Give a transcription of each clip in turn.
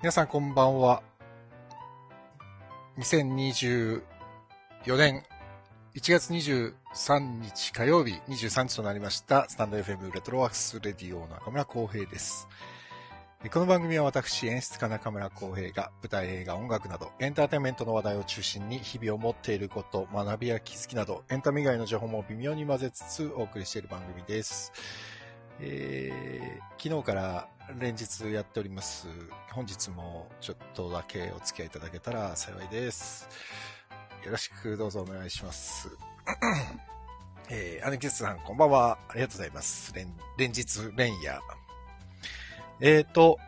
皆さんこんばんは。2024年1月23日火曜日23日となりました、スタンド FM レトロワークスレディオ中村浩平です。この番組は私、演出家中村浩平が舞台、映画、音楽などエンターテインメントの話題を中心に日々を持っていること、学びや気づきなどエンタメ以外の情報も微妙に混ぜつつお送りしている番組です。えー昨日から連日やっております。本日もちょっとだけお付き合いいただけたら幸いです。よろしくどうぞお願いします。えー、アネキスさん、こんばんは。ありがとうございます。連連日、連夜。えーと、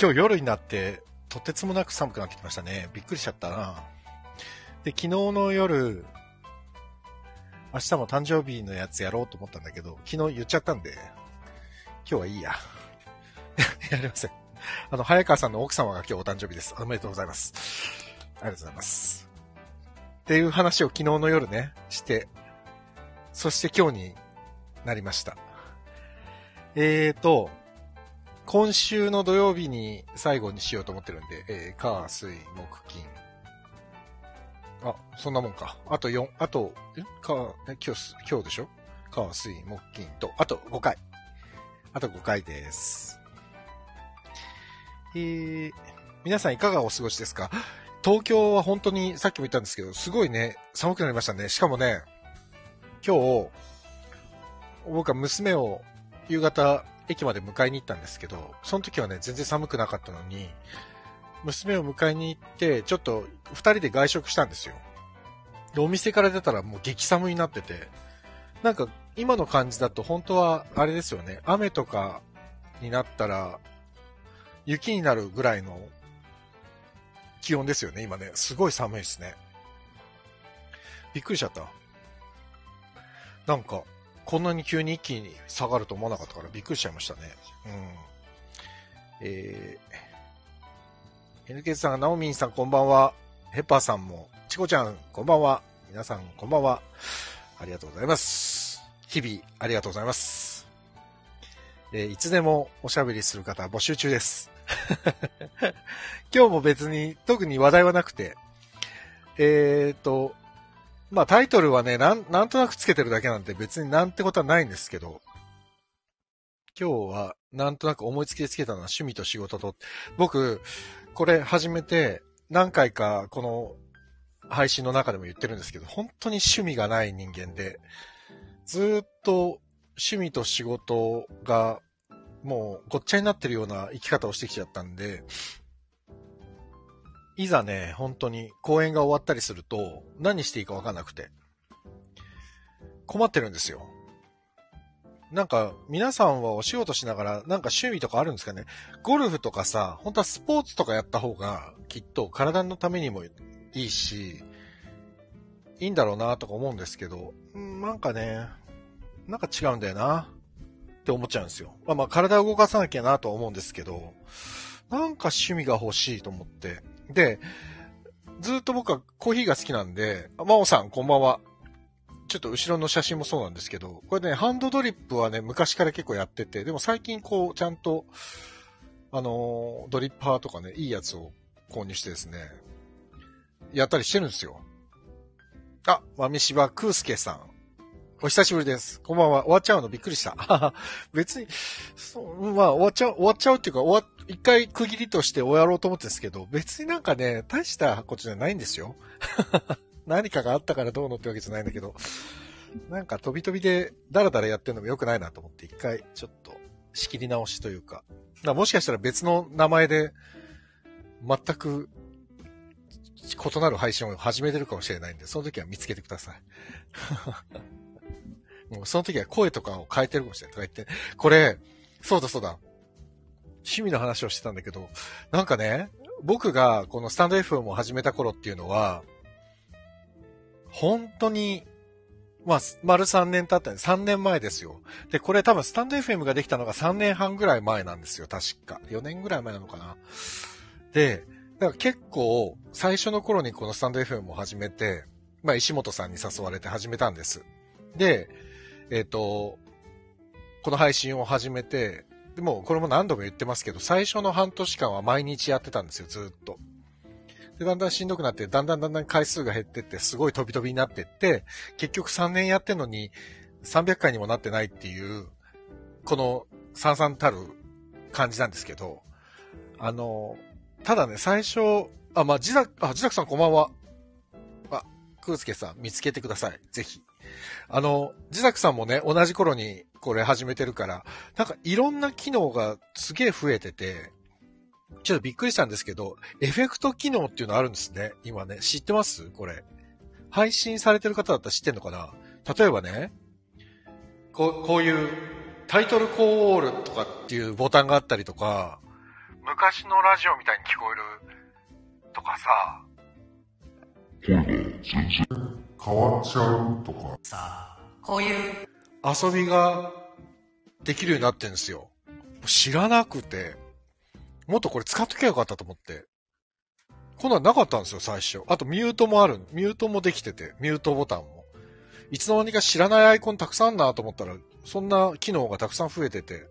今日夜になって、とてつもなく寒くなってきましたね。びっくりしちゃったな。で、昨日の夜、明日も誕生日のやつやろうと思ったんだけど、昨日言っちゃったんで、今日はいいや。やりません。あの、早川さんの奥様が今日お誕生日です。おめでとうございます。ありがとうございます。っていう話を昨日の夜ね、して、そして今日になりました。えーと、今週の土曜日に最後にしようと思ってるんで、えー、火、水、木、金。あ、そんなもんか。あと4、あと、え？火、今日、今日でしょ？火、水、木、金と、あと5回。あと5回です。えー、皆さんいかがお過ごしですか？東京は本当にさっきも言ったんですけど、すごいね、寒くなりましたね。しかもね、今日、僕は娘を夕方駅まで迎えに行ったんですけど、その時はね、全然寒くなかったのに、娘を迎えに行って、ちょっと二人で外食したんですよ。で、お店から出たらもう激寒になってて、なんか今の感じだと本当はあれですよね、雨とかになったら、雪になるぐらいの気温ですよね、今ね。すごい寒いですね。びっくりしちゃった。なんか、こんなに急に一気に下がると思わなかったからびっくりしちゃいましたね。うん。えー、NK さん、ナオミンさんこんばんは。ヘッパーさんも、チコちゃんこんばんは。皆さんこんばんは。ありがとうございます。日々ありがとうございます。えーいつでもおしゃべりする方募集中です。今日も別に特に話題はなくて、えーと、まあタイトルはね、なん、なんとなくつけてるだけなんで別になんてことはないんですけど、今日はなんとなく思いつきでつけたのは趣味と仕事と、僕、これ始めて何回かこの配信の中でも言ってるんですけど、本当に趣味がない人間で、ずっと趣味と仕事がもうごっちゃになってるような生き方をしてきちゃったんで、いざね、本当に公演が終わったりすると何していいかわかんなくて、困ってるんですよ。なんか、皆さんはお仕事しながら、なんか趣味とかあるんですかねゴルフとかさ、本当はスポーツとかやった方が、きっと体のためにもいいし、いいんだろうなとか思うんですけど、なんかね、なんか違うんだよなって思っちゃうんですよ。まあまあ体を動かさなきゃなとは思うんですけど、なんか趣味が欲しいと思って。で、ずっと僕はコーヒーが好きなんで、あ真央さんこんばんは。ちょっと後ろの写真もそうなんですけど、これね、ハンドドリップはね、昔から結構やってて、でも最近こう、ちゃんと、あのドリッパーとかね、いいやつを購入してですね、やったりしてるんですよ。あ、豆柴空介さん。お久しぶりです。こんばんは。終わっちゃうのびっくりした。別に、そう、まあ、終わっちゃう、終わっちゃうっていうか、終わ、一回区切りとして終わろうと思ってるんですけど、別になんかね、大したことじゃないんですよ。何かがあったからどうのってわけじゃないんだけど、なんか飛び飛びでダラダラやってるのも良くないなと思って、一回ちょっと仕切り直しというか、かもしかしたら別の名前で、全く異なる配信を始めてるかもしれないんで、その時は見つけてください。もうその時は声とかを変えてるかもしれないとか言って、これ、そうだそうだ。趣味の話をしてたんだけど、なんかね、僕がこのスタンド FM を始めた頃っていうのは、本当に、まあ、丸3年経ったんで、3年前ですよ。で、これ多分スタンド FM ができたのが3年半ぐらい前なんですよ、確か。4年ぐらい前なのかな。で、だから結構、最初の頃にこのスタンド FM を始めて、まあ、石本さんに誘われて始めたんです。で、えっ、と、この配信を始めて、でも、これも何度も言ってますけど、最初の半年間は毎日やってたんですよ、ずっと。で、だんだんしんどくなって、だんだんだんだん回数が減ってって、すごい飛び飛びになってって、結局3年やってんのに、300回にもなってないっていう、この、さんさんたる感じなんですけど、あの、ただね、最初、あ、まあ、自宅、あ、自宅さんこんばんは。あ、空介さん見つけてください。ぜひ。あの、自宅さんもね、同じ頃にこれ始めてるから、なんかいろんな機能がすげえ増えてて、ちょっとびっくりしたんですけど、エフェクト機能っていうのあるんですね。今ね。知ってます？これ。配信されてる方だったら知ってんのかな？例えばね、こう、こういうタイトルコールとかっていうボタンがあったりとか、昔のラジオみたいに聞こえるとかさ、変わっちゃうとか。さあ、こういう遊びができるようになってんですよ。知らなくて、もっとこれ使っときゃよかったと思って。こんなんなかったんですよ、最初。あとミュートもある。ミュートもできてて、ミュートボタンも。いつの間にか知らないアイコンたくさんなと思ったら、そんな機能がたくさん増えてて、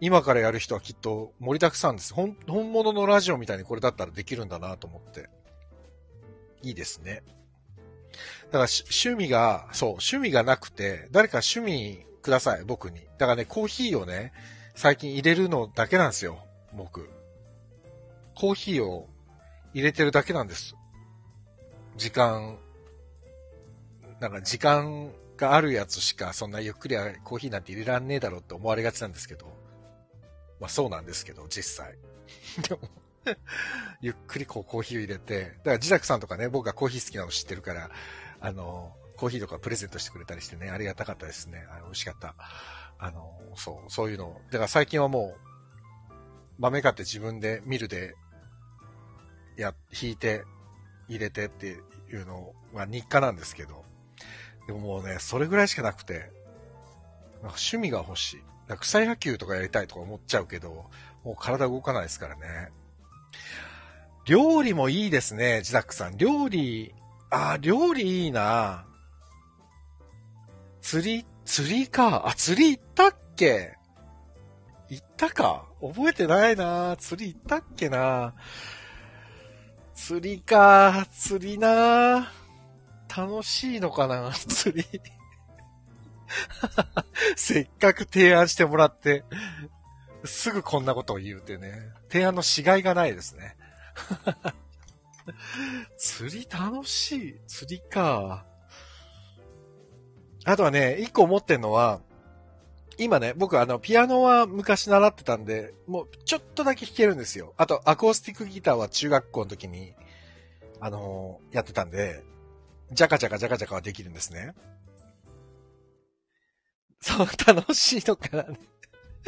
今からやる人はきっと盛りだくさんです。本物のラジオみたいにこれだったらできるんだなと思って。いいですね。だから趣味が、そう、趣味がなくて、誰か趣味ください、僕に。だからね、コーヒーをね、最近入れるのだけなんですよ、僕。コーヒーを入れてるだけなんです。時間、なんか時間があるやつしか、そんなゆっくりコーヒーなんて入れらんねえだろって思われがちなんですけど。まあそうなんですけど、実際。ゆっくりこうコーヒーを入れて、だから自宅さんとかね、僕がコーヒー好きなの知ってるから、あの、コーヒーとかプレゼントしてくれたりしてね、ありがたかったですね。あの美味しかった。あの、そう、そういうの。だから最近はもう、豆買って自分でミルで、や、引いて、入れてっていうのは日課なんですけど、でももうね、それぐらいしかなくて、なんか趣味が欲しい。草野球とかやりたいとか思っちゃうけど、もう体動かないですからね。料理もいいですね、ジダックさん。料理、あ、料理いいな釣り、釣りか。あ、釣り行ったっけ？行ったか？覚えてないな釣り行ったっけな？釣りか。釣りな楽しいのかな？釣り。せっかく提案してもらって、すぐこんなことを言うてね。提案のしがいがないですね。釣り楽しい。釣りか。あとはね、一個思ってんのは、今ね、僕あの、ピアノは昔習ってたんで、もうちょっとだけ弾けるんですよ。あと、アコースティックギターは中学校の時に、あのー、やってたんで、ジャカジャカジャカジャカはできるんですね。そう、楽しいのかな、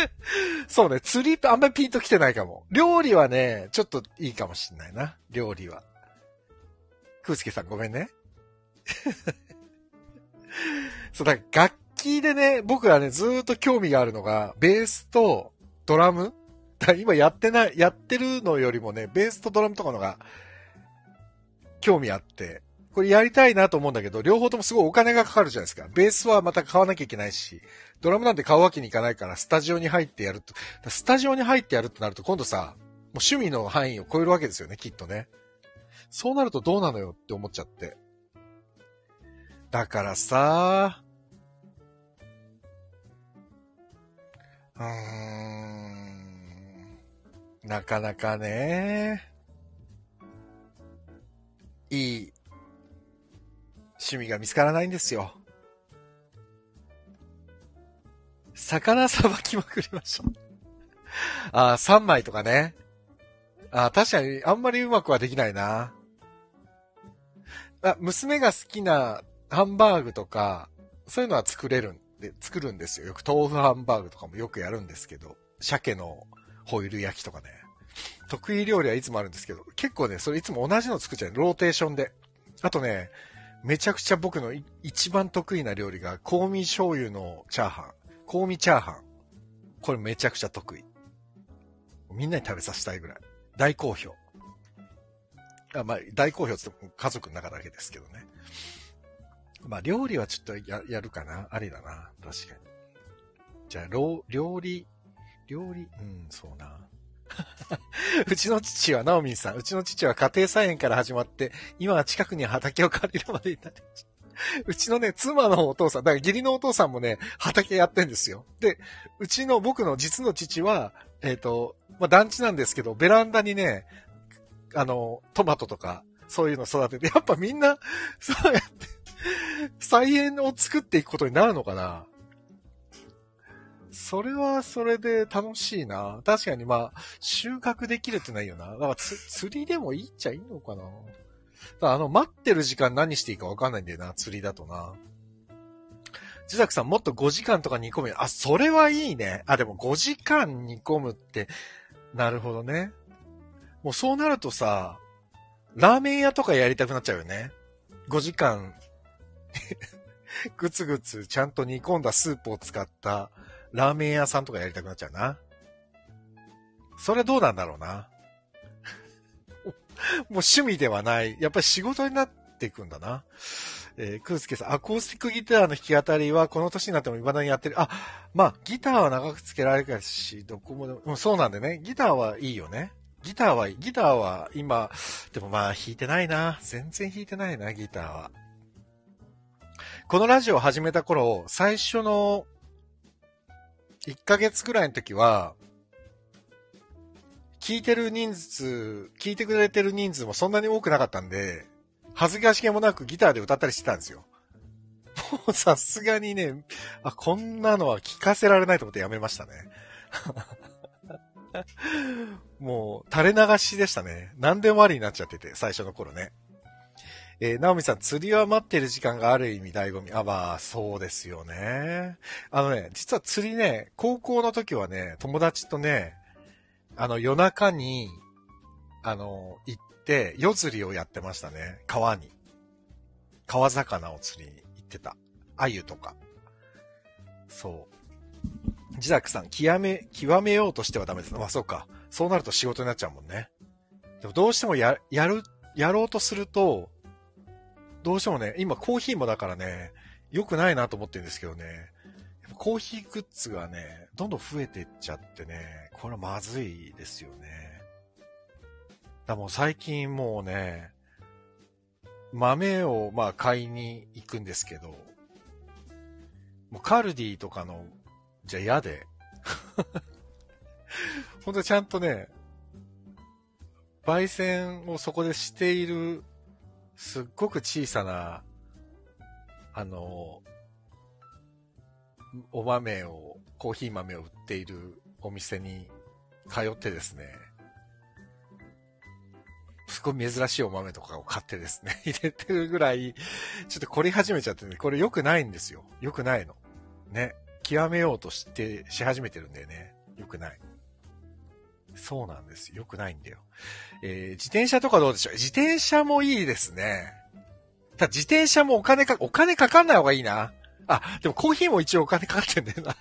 そうね、釣りあんまりピンと来てないかも。料理はね、ちょっといいかもしんないな。料理は。空介さんごめんね。そう、だか楽器でね、僕はね、ずーっと興味があるのが、ベースとドラム今やってない、やってるのよりもね、ベースとドラムとかのが、興味あって、これやりたいなと思うんだけど、両方ともすごいお金がかかるじゃないですか。ベースはまた買わなきゃいけないし、ドラムなんて買うわけにいかないから、スタジオに入ってやると、スタジオに入ってやるってなると今度さ、もう趣味の範囲を超えるわけですよね、きっとね。そうなるとどうなのよって思っちゃって。だからさ、うーん、なかなかね、いい趣味が見つからないんですよ。魚さばきまくりましょう。ああ、3枚とかね。ああ、確かにあんまりうまくはできないな。あ、娘が好きなハンバーグとか、そういうのは作れるんで、作るんですよ。よく豆腐ハンバーグとかもよくやるんですけど、鮭のホイル焼きとかね。得意料理はいつもあるんですけど、結構ね、それいつも同じの作っちゃう。ローテーションで。あとね、めちゃくちゃ僕の一番得意な料理が、香味醤油のチャーハン。香味チャーハン。これめちゃくちゃ得意。みんなに食べさせたいぐらい。大好評。あまあ、大好評ってっても家族の中だけですけどね。まあ、料理はちょっとややるかな。ありだな。確かに。じゃあ、料理、料理、うん、そうな。うちの父は、ナオミンさん、うちの父は家庭菜園から始まって、今は近くに畑を借りるまでになりました。うちのね、妻のお父さん、だから義理のお父さんもね、畑やってんですよ。で、うちの僕の実の父は、えっ、と、まあ、団地なんですけど、ベランダにね、あの、トマトとか、そういうの育てて、やっぱみんな、そうやって、菜園を作っていくことになるのかなそれはそれで楽しいな。確かにまあ、収穫できるってないよな。だから釣りでもいいっちゃいいのかな。だあの、待ってる時間何していいかわかんないんだよな、釣りだとな。ジザクさんもっと5時間とか煮込む。あ、それはいいね。あ、でも5時間煮込むって、なるほどね。もうそうなるとさ、ラーメン屋とかやりたくなっちゃうよね。5時間、ぐつぐつちゃんと煮込んだスープを使ったラーメン屋さんとかやりたくなっちゃうな。それどうなんだろうな。もう趣味ではない。やっぱり仕事になっていくんだな。えー、クースケさん、アコースティックギターの弾き語りはこの年になっても未だにやってる。あ、まあ、ギターは長くつけられるし、どこもでも、そうなんでね。ギターはいいよね。ギターは。ギターは今、でもまあ弾いてないな。全然弾いてないな、ギターは。このラジオを始めた頃、最初の1ヶ月くらいの時は、聞いてる人数、聞いてくれてる人数もそんなに多くなかったんで、恥ずかしげもなくギターで歌ったりしてたんですよ。もうさすがにね、あ、こんなのは聞かせられないと思ってやめましたね。もう、垂れ流しでしたね。何でもありになっちゃってて、最初の頃ね。えー、ナオミさん、釣りは待ってる時間がある意味醍醐味。あ、まあ、そうですよね。あのね、実は釣りね、高校の時はね、友達とね、あの、夜中に、あの、行って、夜釣りをやってましたね。川に。川魚を釣りに行ってた。鮎とか。そう。ジダックさん、極め、極めようとしてはダメです。まあそうか。そうなると仕事になっちゃうもんね。でもどうしてもや、やる、やろうとすると、どうしてもね、今コーヒーもだからね、良くないなと思ってるんですけどね、コーヒーグッズがね、どんどん増えてっちゃってね、これはまずいですよね。だもう最近もうね、豆をまあ買いに行くんですけど、もうカルディとかの、じゃ嫌で、ほんとちゃんとね、焙煎をそこでしている、すっごく小さな、あの、お豆を、コーヒー豆を売っているお店に通ってですね、すごい珍しいお豆とかを買ってですね、入れてるぐらい、ちょっと凝り始めちゃってね、これ良くないんですよ。良くないの。ね。極めようとして、し始めてるんだよね。良くない。そうなんです。良くないんだよ。えー、自転車とかどうでしょう？自転車もいいですね。ただ自転車もお金か、お金かかんない方がいいな。あ、でもコーヒーも一応お金かかってんだよな。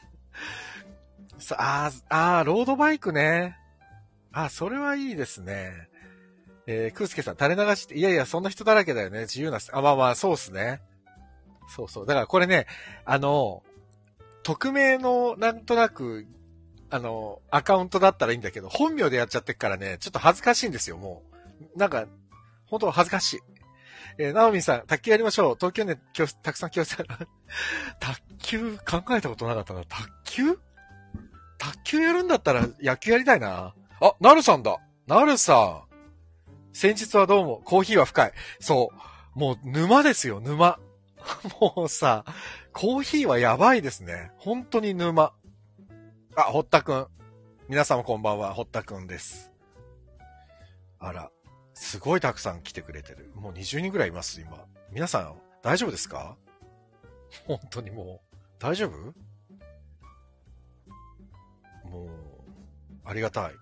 さあー、あ、ロードバイクね。あ、それはいいですね。えー、クースケさん、垂れ流して、いやいや、そんな人だらけだよね。自由な、あ、まあまあ、そうっすね。そうそう。だからこれね、あの、匿名の、なんとなく、あの、アカウントだったらいいんだけど、本名でやっちゃってっからね、ちょっと恥ずかしいんですよ、もう。なんか、本当恥ずかしい。えー、ナオミさん、卓球やりましょう。東京ね、今日、たくさん教室ある。卓球、考えたことなかったな。卓球？卓球やるんだったら野球やりたいな。あ、なるさんだ。なるさん。先日はどうも、コーヒーは深い。そう。もう沼ですよ、沼。もうさ、コーヒーはやばいですね。本当に沼。あ、堀田くん。皆様こんばんは、堀田くんです。あら、すごいたくさん来てくれてる。もう20人ぐらいいます、今。皆さん、大丈夫ですか？本当にもう、大丈夫？もう、ありがたい。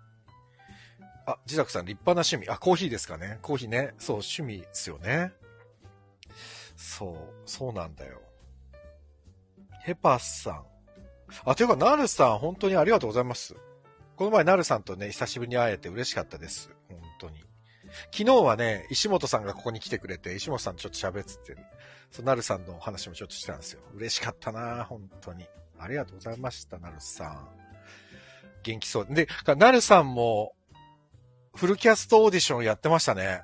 あ、自宅さん立派な趣味。あ、コーヒーですかね。コーヒーね。そう、趣味ですよね。そう、そうなんだよ。ヘパスさん。あ、というか、ナルさん、本当にありがとうございます。この前、ナルさんとね、久しぶりに会えて嬉しかったです。本。昨日はね、石本さんがここに来てくれて、石本さんちょっと喋ってて、そう、ナルさんのお話もちょっとしたんですよ。嬉しかったな本当に。ありがとうございました、ナルさん。元気そう。で、なるさんも、フルキャストオーディションやってましたね。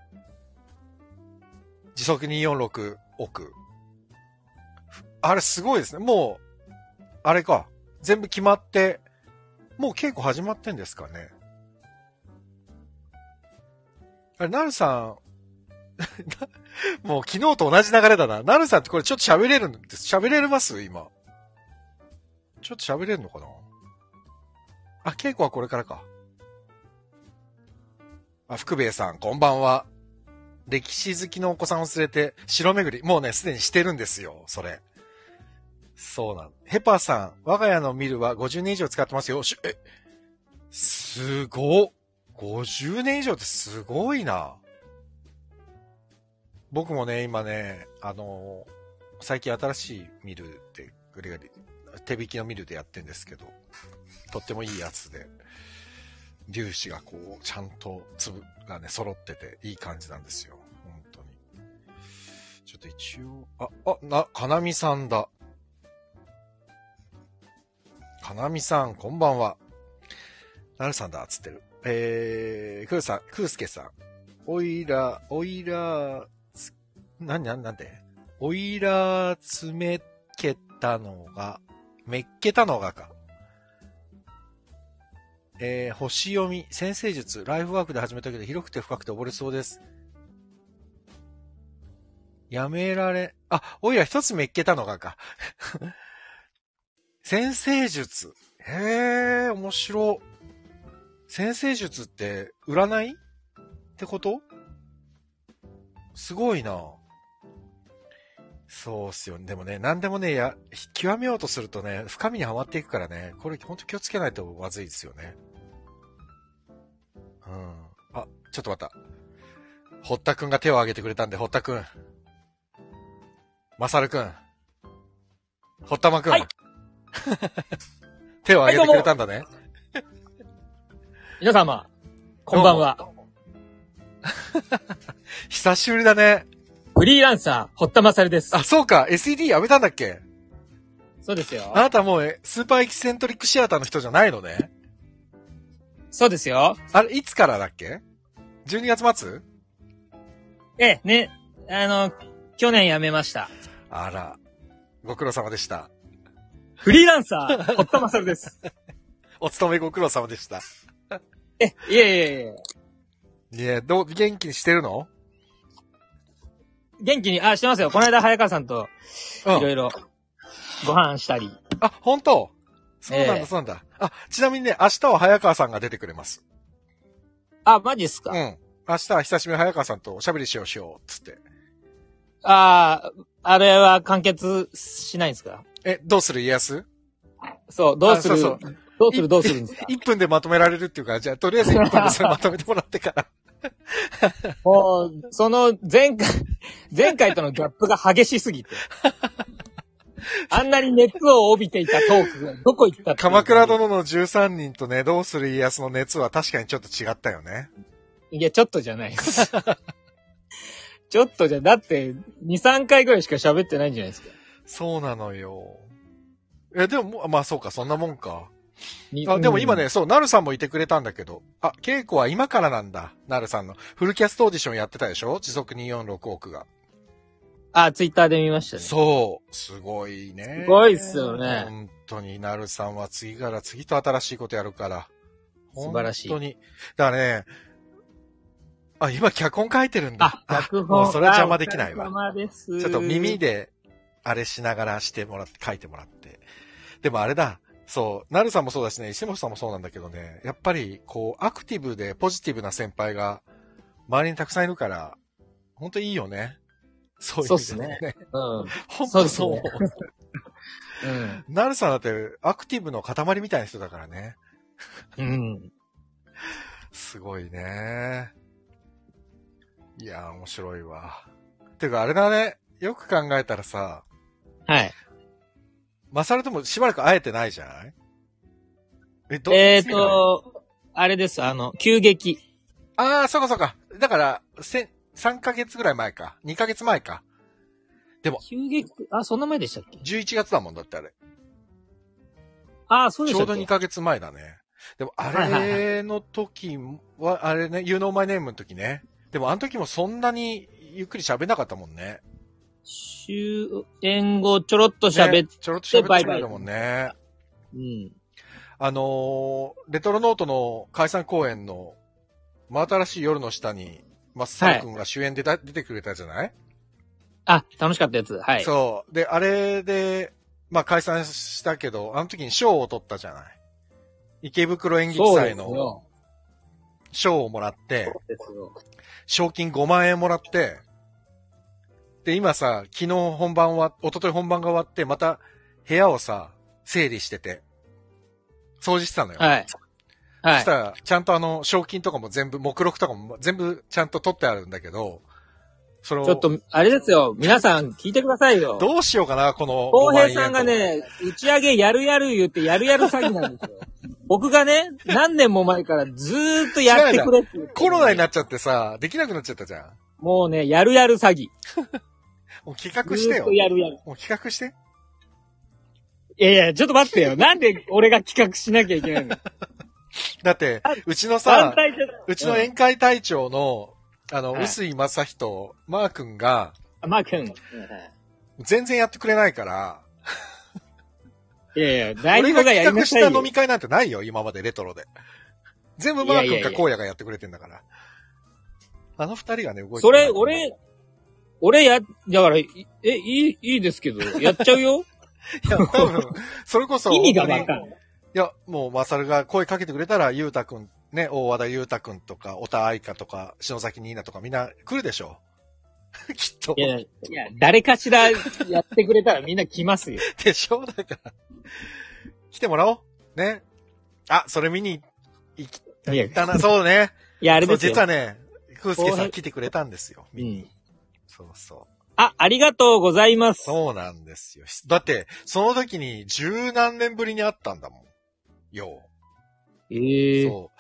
時速246億。あれすごいですね。もう、あれか。全部決まって、もう稽古始まってんですかね。あれ、なるさん、もう昨日と同じ流れだな。なるさんってこれちょっと喋れるんです。喋れます？今。ちょっと喋れるのかな？あ、稽古はこれからか。あ、福兵衛さん、こんばんは。歴史好きのお子さんを連れて、城巡り。もうね、すでにしてるんですよ、それ。そうなん。ヘパーさん、我が家のミルは50年以上使ってますよ。え、すごっ。50年以上ってすごいな。僕もね、今ね、あの最近新しいミルで、グリガリ、手引きのミルでやってんですけど、とってもいいやつで、粒子がこう、ちゃんと粒がね、揃ってていい感じなんですよ。本当に。ちょっと一応、あ、あ、な、かなみさんだ。かなみさん、こんばんは。なるさんだ、つってる。えー、くーさん、くーすけさん。おいら、おいら、つ、な、な、なんでおいら、つめけたのが、めっけたのがか。えー、星読み、先生術、ライフワークで始めたけど広くて深くて溺れそうです。やめられ、あ、おいら一つめっけたのがか。先生術。へえ、面白。先生術って占い？ってこと？すごいな。そうっすよね。でもね、何でもね、や、極めようとするとね、深みにはまっていくからね、これほんと気をつけないとまずいですよね。うん。あ、ちょっと待った。堀田くんが手を挙げてくれたんで、堀田くん。まさるくん。堀田まくん。はい 手を挙げてくれたんだね。皆様、こんばんは。久しぶりだね。フリーランサー、堀田正です。あ、そうか。SED やめたんだっけ？そうですよあ。なたもう、えスーパーエキセントリックシアターの人じゃないのね？そうですよ。あれ、いつからだっけ ?12 月末？ええ、ね、あの、去年辞めました。あら。ご苦労様でした。フリーランサー、堀田正です。お勤めご苦労様でした。え、いえいえいえ。いえ、どう、元気にしてるの？元気に、あ、してますよ。この間、早川さんと、ういろいろ、ご飯したり。あ、本当？そうなんだ、ええそうなんだ。あ、ちなみにね、明日は早川さんが出てくれます。あ、マジっすか、うん。明日は久しぶりに早川さんとおしゃべりしようしよう、つって。ああ、あれは完結しないんですか？え、どうする？家康そう、どうする？あそうそうどうするどうするんですか ?1 分でまとめられるっていうから、じゃあ、とりあえず 1分でそれまとめてもらってから。もう、その、前回、前回とのギャップが激しすぎて。あんなに熱を帯びていたトークがどこ行った鎌倉殿の13人とね、どうする家康の熱は確かにちょっと違ったよね。いや、ちょっとじゃないです。ちょっとじゃ、だって、2、3回ぐらいしか喋ってないんじゃないですか。そうなのよ。え、でもまあそうか、そんなもんか。にあ、でも今。ね、うんそう、なるさんもいてくれたんだけど。あ、稽古は今からなんだ。なるさんの。フルキャストオーディションやってたでしょ？時速246億が。あ、ツイッターで見ましたね。そう。すごいね。すごいっすよね本当に、なるさんは次から次と新しいことやるから。素晴らしい本当に。だからね、あ、今脚本書いてるんだ。あ、脚本。もうそれ邪魔できないわあお疲れ様です。ちょっと耳。で、あれしながらしてもらって、書いてもらって。でもあれだ。そう、なるさんもそうだしね、石本さんもそうなんだけどね、やっぱり、こう、アクティブでポジティブな先輩が、周りにたくさんいるから、ほんといいよね。そういう意味でね。そうん。ほんとそうそう。うん。なるさんだって、アクティブの塊みたいな人だからね。うん。すごいね。いやー、面白いわ。てか、あれだね。よく考えたらさ、はい。マサルともしばらく会えてないじゃない？え、どえっ、ー、と、あれです、あの、急激。ああ、そうかそうか。だから、せ、3ヶ月ぐらい前か。2ヶ月前か。急激、あ、そんな前でしたっけ？11月だもんだってあれ。あ、そうでちょうどしたっけ2ヶ月前だね。でも、あれの時は、あれね、You Know My Name の時ね。でも、あの時もそんなにゆっくり喋んなかったもんね。終演後ちょろっと喋っねちょろっと喋ってくれたもんね。うん。あのーレトロノートの解散公演の真新しい夜の下に、マッサル君が主演でだ、出てくれたじゃない？あ、楽しかったやつ。はい。そう。で、あれで、まあ解散したけど、あの時に賞を取ったじゃない？池袋演劇祭の。賞をもらって。賞金5万円もらって、で、今さ、昨日本番は、一昨日本番が終わって、また部屋をさ、整理してて、掃除してたのよ。はい。はいそした。ら、ちゃんとあの、賞金とかも全部、目録とかも全部ちゃんと取ってあるんだけど、それをちょっと、あれですよ。皆さん聞いてくださいよ。どうしようかな、この。浩平さんが、ね、打ち上げやるやる言ってやるやる詐欺なんですよ。僕がね、何年も前からずーっとやってくれってコロナになっちゃってさ、できなくなっちゃったじゃん。もうね、やるやる詐欺。もう企画してよずーっと。やるやる。もう企画して？いやいや、ちょっと待ってよ。なんで俺が企画しなきゃいけないの？だって、うちの団さ、体じゃうちの宴会隊長の、あの、はい臼井正人、マー君が、あ、マー君。全然やってくれないから、いやいや、大俺が丈夫がやり企画し。た飲み会なんてないよ、今までレトロで。全部マー君か荒野がやってくれてんだから。あの二人がね、動いてそれ、る俺、俺や、だから、いえ、いい、いいですけど、やっちゃうよ。いや、多分、それこそ、意味がわかんない。いや、もう、マサルが声かけてくれたら、ゆうたくん、ね、大和田ゆうたくんとか、小田愛香とか、篠崎ニーナとかみんな来るでしょ きっとい。や、いや、誰かしらやってくれたらみんな来ますよ。でしょだから。来てもらおう。ね。あ、それ見に行き、行ったな。そうね。いや、あれですよ。実はね、空介さん来てくれたんですよ。見にうん。そうそう。あ、ありがとうございます。そうなんですよ。だって、その時に十何年ぶりに会ったんだもん。よう。ええそう。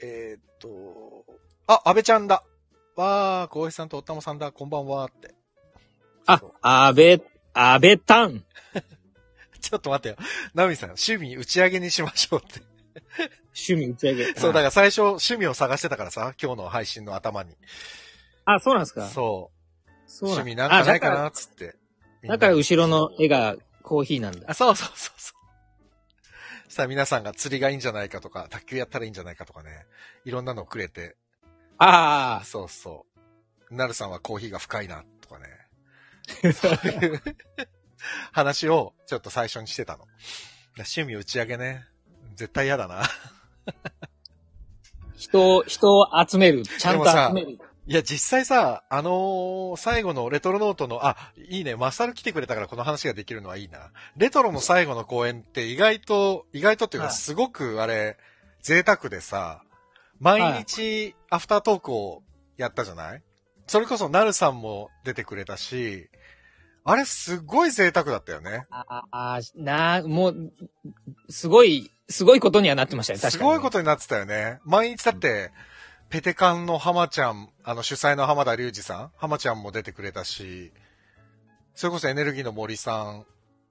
えーっと、あ、安倍ちゃんだ。わー、小平さんとおったまさんだ。こんばんはって。あ安倍、安倍たん。ちょっと待ってよ。ナミさん、趣味打ち上げにしましょうって。趣味打ち上げ。そう、だから最初趣味を探してたからさ、今日の配信の頭に。あ、そうなんですか？そう。そう趣味なんかないかあなっつって。だから後ろの絵がコーヒーなんだ。あ、そうそうそうそう。そしたら皆さんが釣りがいいんじゃないかとか、卓球やったらいいんじゃないかとかね。いろんなのをくれて。ああ、そうそう。なるさんはコーヒーが深いな、とかね。そういう話をちょっと最初にしてたの。趣味打ち上げね。絶対嫌だな。人を、人を集める。ちゃんと集める。いや、実際さ、あのー最後のレトロノートの、あ、いいね、マサル来てくれたからこの話ができるのはいいな。レトロの最後の公演って意外と、意外とっていうかはいすごくあれ、贅沢でさ、毎日アフタートークをやったじゃない？それこそなるさんも出てくれたし、あれすごい贅沢だったよね。ああ、なもう、すごい、すごいことにはなってましたね、確かに。すごいことになってたよね。毎日だって、ペテカンの浜ちゃん、あの主催の浜田隆二さん浜ちゃんも出てくれたし、それこそエネルギーの森さん、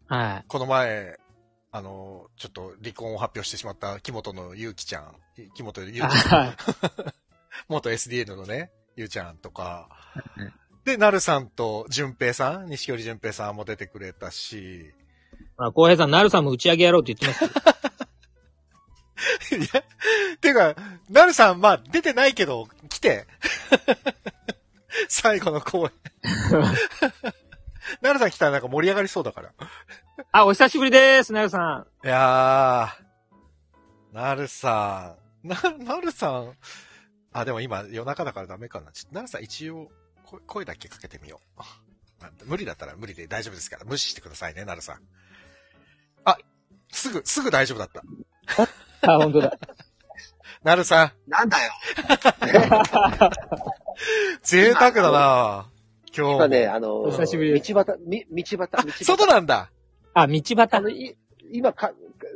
はい。この前、あの、ちょっと離婚を発表してしまった木本のゆうきちゃん、木本ゆうきちゃん、はい 元 SDN のね、ゆうちゃんとかうん、で、なるさんと淳平さん、西織淳平さんも出てくれたし、まあ、浩平さん、なるさんも打ち上げやろうって言ってますよ。いや、てか、なるさん、まあ、出てないけど、来て。最後の公演。なるさん来たらなんか盛り上がりそうだから。あ、お久しぶりです、なるさん。いやー、なるさん、な、なるさん、あ、でも今夜中だからダメかな。ちょっとなるさん一応、声声だけかけてみよう。あ無理だったら無理で大丈夫ですから。無視してくださいね、なるさん。あ、すぐ、すぐ大丈夫だった。あ、本当だ。なるさん、なんだよ。贅沢だな今日も。今ね、あの、お久しぶり道端、み道端、道あ端。外なんだ。あ、道あ端の、。い今か、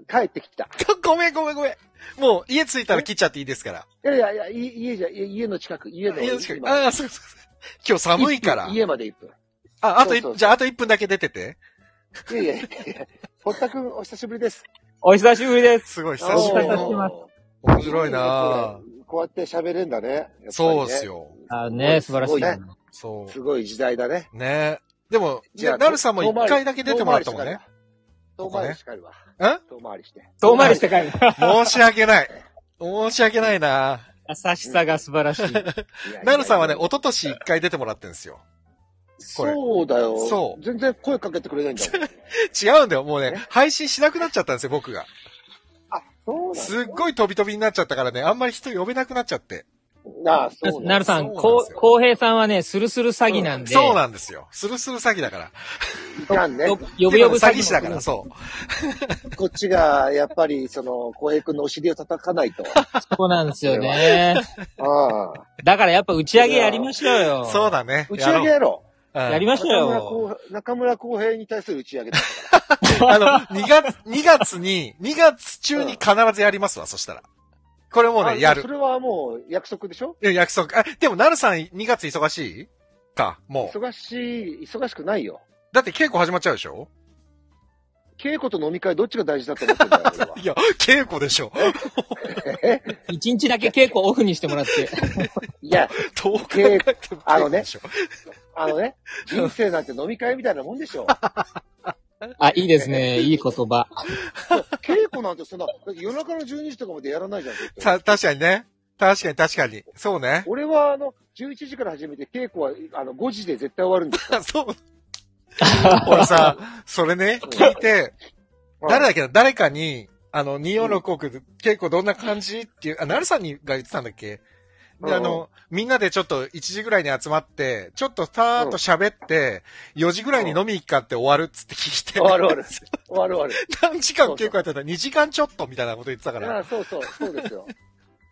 帰ってきた。ごめんごめんごめん。もう家着いたら切っちゃっていいですから。いやいやいや、い家じゃ、家家の近く、家の。家の近く。今ああ、そうそうそう。今日寒いから。家まで1分。あ、あと一そうそうそうじゃああと1分だけ出てて。いやいやいや、堀田くんお久しぶりです。お久しぶりです。すごい、久おしぶり面白いなこうやって喋れんだね。やっぱりねそうです。よ。あね、素晴らしい。すごいねそすごい時代だね。う。ねでも、じゃあなるさんも一回だけ出てもらったもんね。。遠回りして帰るわ。ん遠回りして。遠回りして帰る。申し訳ない。申し訳ないな優しさが素晴らしい。なるさんはね、一昨年一回出てもらってるんですよ。そうだよ。そう全然声かけてくれないんだもん。違うんだよ。もうね、配信しなくなっちゃったんですよ、僕が。あ、そうすっごい飛び飛びになっちゃったからね、あんまり人呼べなくなっちゃって。だ。あ、そうなるさん、こう、こうへいさんはね、スルスル詐欺なんで。そうなんですよ。スルスル詐欺だから。いかんねよ。呼ぶ呼ぶ詐詐欺欺師だから、そう。こっちが、やっぱり、その、浩平君のお尻を叩かないと。そうなんですよね。ああ。だからやっぱ打ち上げやりましょうよ。そうだね。打ち上げやろうんやりましょう中村よ。浩中村浩平に対する打ち上げだったから。あの、2月、2月に、2月中に必ずやりますわ、そしたら。これもうあね、やるそ。れはもう約束でしょ？約束。あ、でも、なるさん2月忙しい？か、もう。忙しい、忙しくないよ。だって稽古始まっちゃうでしょ？稽古と飲み会どっちが大事だと思ってんだよ、俺は。いや、稽古でしょ。一日だけ稽古オフにしてもらって。いや、どう考えてもあのね稽古でしょ。あのね、人生なんて飲み会みたいなもんでしょ。あ、いいですね。いい言葉。稽古なんてそんな、だって夜中の12時とかまでやらないじゃん、絶対た、確かにね。確かに確かに。そうね。俺はあの、11時から始めて稽古は、あの、5時で絶対終わるんですか そう。俺さ、それね、聞いて、ら。誰だっけな？誰かに、あの、2466、稽古どんな感じ？っていう、あ、なるさんにが言ってたんだっけ？で、あの、みんなでちょっと1時ぐらいに集まって、ちょっとたーっと喋って、4時ぐらいに飲み行くかって終わるっつって聞いて。終わる終わる。終わる終わる。何時間稽古やってた？ら2時間ちょっとみたいなこと言ってたかいら。や、そうそう、そうですよ。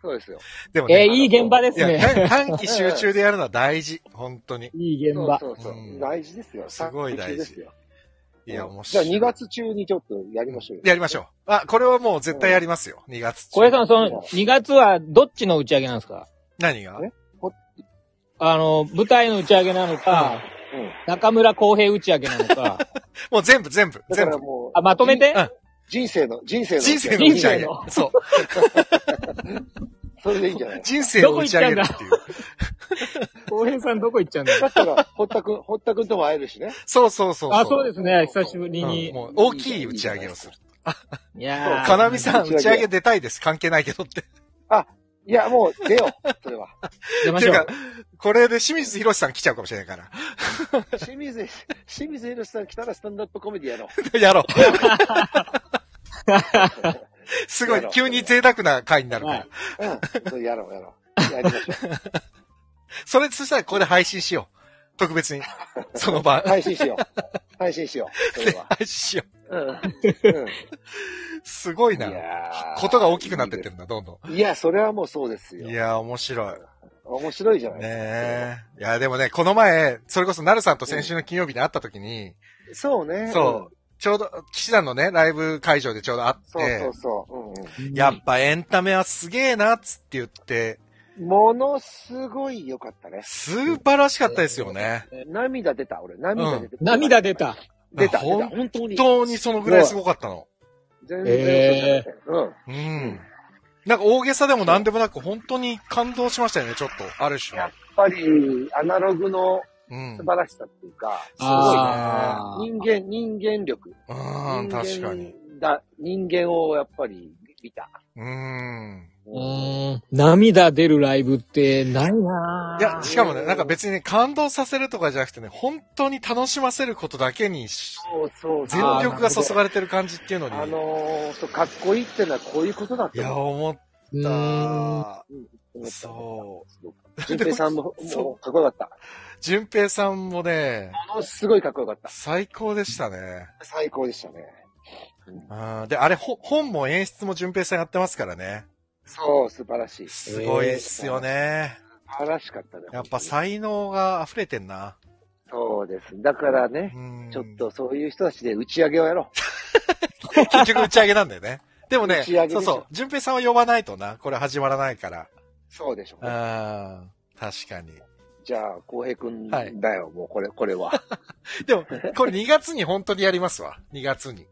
そうですよ。でもね、えーいい現場ですいや、ね。短短期集中でやるのは大事。本当に。いい現場。そうそうそううん大事ですよ。すごい大事ですよ。いや、うん面白い。じゃあ2月中にちょっとやりましょうよ。やりましょう。あ、これはもう絶対やりますよ。2月中。小江さん、その、2月はどっちの打ち上げなんですか？何が？え？あの、舞台の打ち上げなのか、うん。中村公平打ち上げなのか、もう全部全部。だか全部。らもう、あ、まとめてうん人生の、人生の。人生の打人ち上げ生の。そう。それでいいんじゃない？人生を打ち上げるっていう。公平さんどこ行っちゃうんだ？よ。だったら、堀田くん、堀田くんとも会えるしね。そうそうそう。あ、そうですね。久しぶりうんに。もう大きい打ち上げをする。いやーかなみさん、打ち上げ出たいです。関係ないけどって。いや、もう出よう、それは。出ましょうていうか。、これで清水博さん来ちゃうかもしれないから。清水、清水宏さん来たらスタンダップコメディやろう。やろう。すごい急に贅沢な回になるかはらい。うん。それやろう、やろう。やりましょ それ、そしたらここで配信しよう。特別に。その場う。配信しよう。配信しよう。それは。配信しようん。うん。う。すごいな。ことが大きくなってってるんだ、どんどいや、それはもうそうですよ。ん。いやー、面白い。面白いじゃないねですか。え。いや、でもね、この前、それこそ、なるさんと先週の金曜日に会った時に、そうね。そう、ちょうど、騎士団のね、ライブ会場でちょうど会そうって、そうそう。うんうん。やっぱエンタメはすげえな、っつって言って、ものすごい良かったね。素晴らしかったですよね。涙出た、俺。涙出た。涙出。た。出た、出た。本当に。本当にそのぐらいすごかったの。全然嘘じゃなくて。うん。うん。なんか大げさでも何でもなく、本当に感動しましたよね、ちょっと。ある種や。っぱり、アナログのうん。素晴らしさっていうか、すごいね。人間、人間力。うん、確かに。。だ、人間をやっぱり見た。うん。うーん。涙出るライブってないないや、しかもね、なんか別にね、感動させるとかじゃなくてね、本当に楽しませることだけにし、そうそう全そう。力が注がれてる感じっていうのに、あのー、そう、かっこいいってのはこういうことだっいや、た思思っうーん。た。そ純平さんも、そうもうかっこよかった。淳平さんもね、ものすごいかっこよかった。最高でしたね。最高でしたね。うんで、あれ、ほ本も演出も淳平さんやってますからね。そう、素晴らしい。すごいっすよね。素晴らしかったね。やっぱ才能が溢れてんな。そうです。だからねう、んちょっとそういう人たちで打ち上げをやろ 結局打ち上げなんだよね。でもねそうそう、淳平さんは呼ばないとな。これ始まらないから。う。そうでしょうう。ん。確かに。じゃあ、浩平くんはいだよ、もうこれ、これは。でも、これ2月に本当にやりますわ。2月に。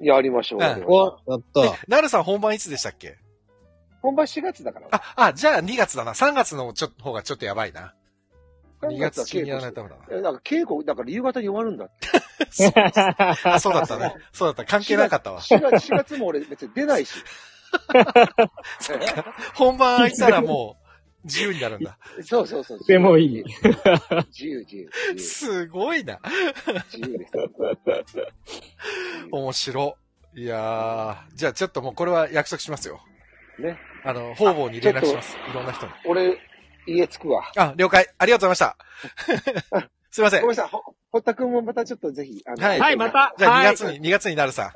やりましょう。うんやった。なるさん本番いつでしたっけ？本番4月だから。あ、あ、じゃあ2月だな。3月のちょっと方がちょっとやばいな。2 3月は中にやらないとダメだな。えだから稽古、だから夕方に終わるんだって。あ、そうだったね。そうだった。関係なかったわ。4月、4月も俺別に出ないし。本番空いたらもう、自由になるんだ。そうそうそう。でもいい。自由、自由、自由。すごいな。自由です。面白。いやー、じゃあちょっともうこれは約束しますよ。ね。あの、方々に連絡します。いろんな人に。俺、家着くわ。あ、了解。ありがとうございました。すいませんごめん。なさい。ほ、堀田くんもまたちょっとぜひ。あのはいはい、ま。た。じゃあ2はい月に、2月になるさ。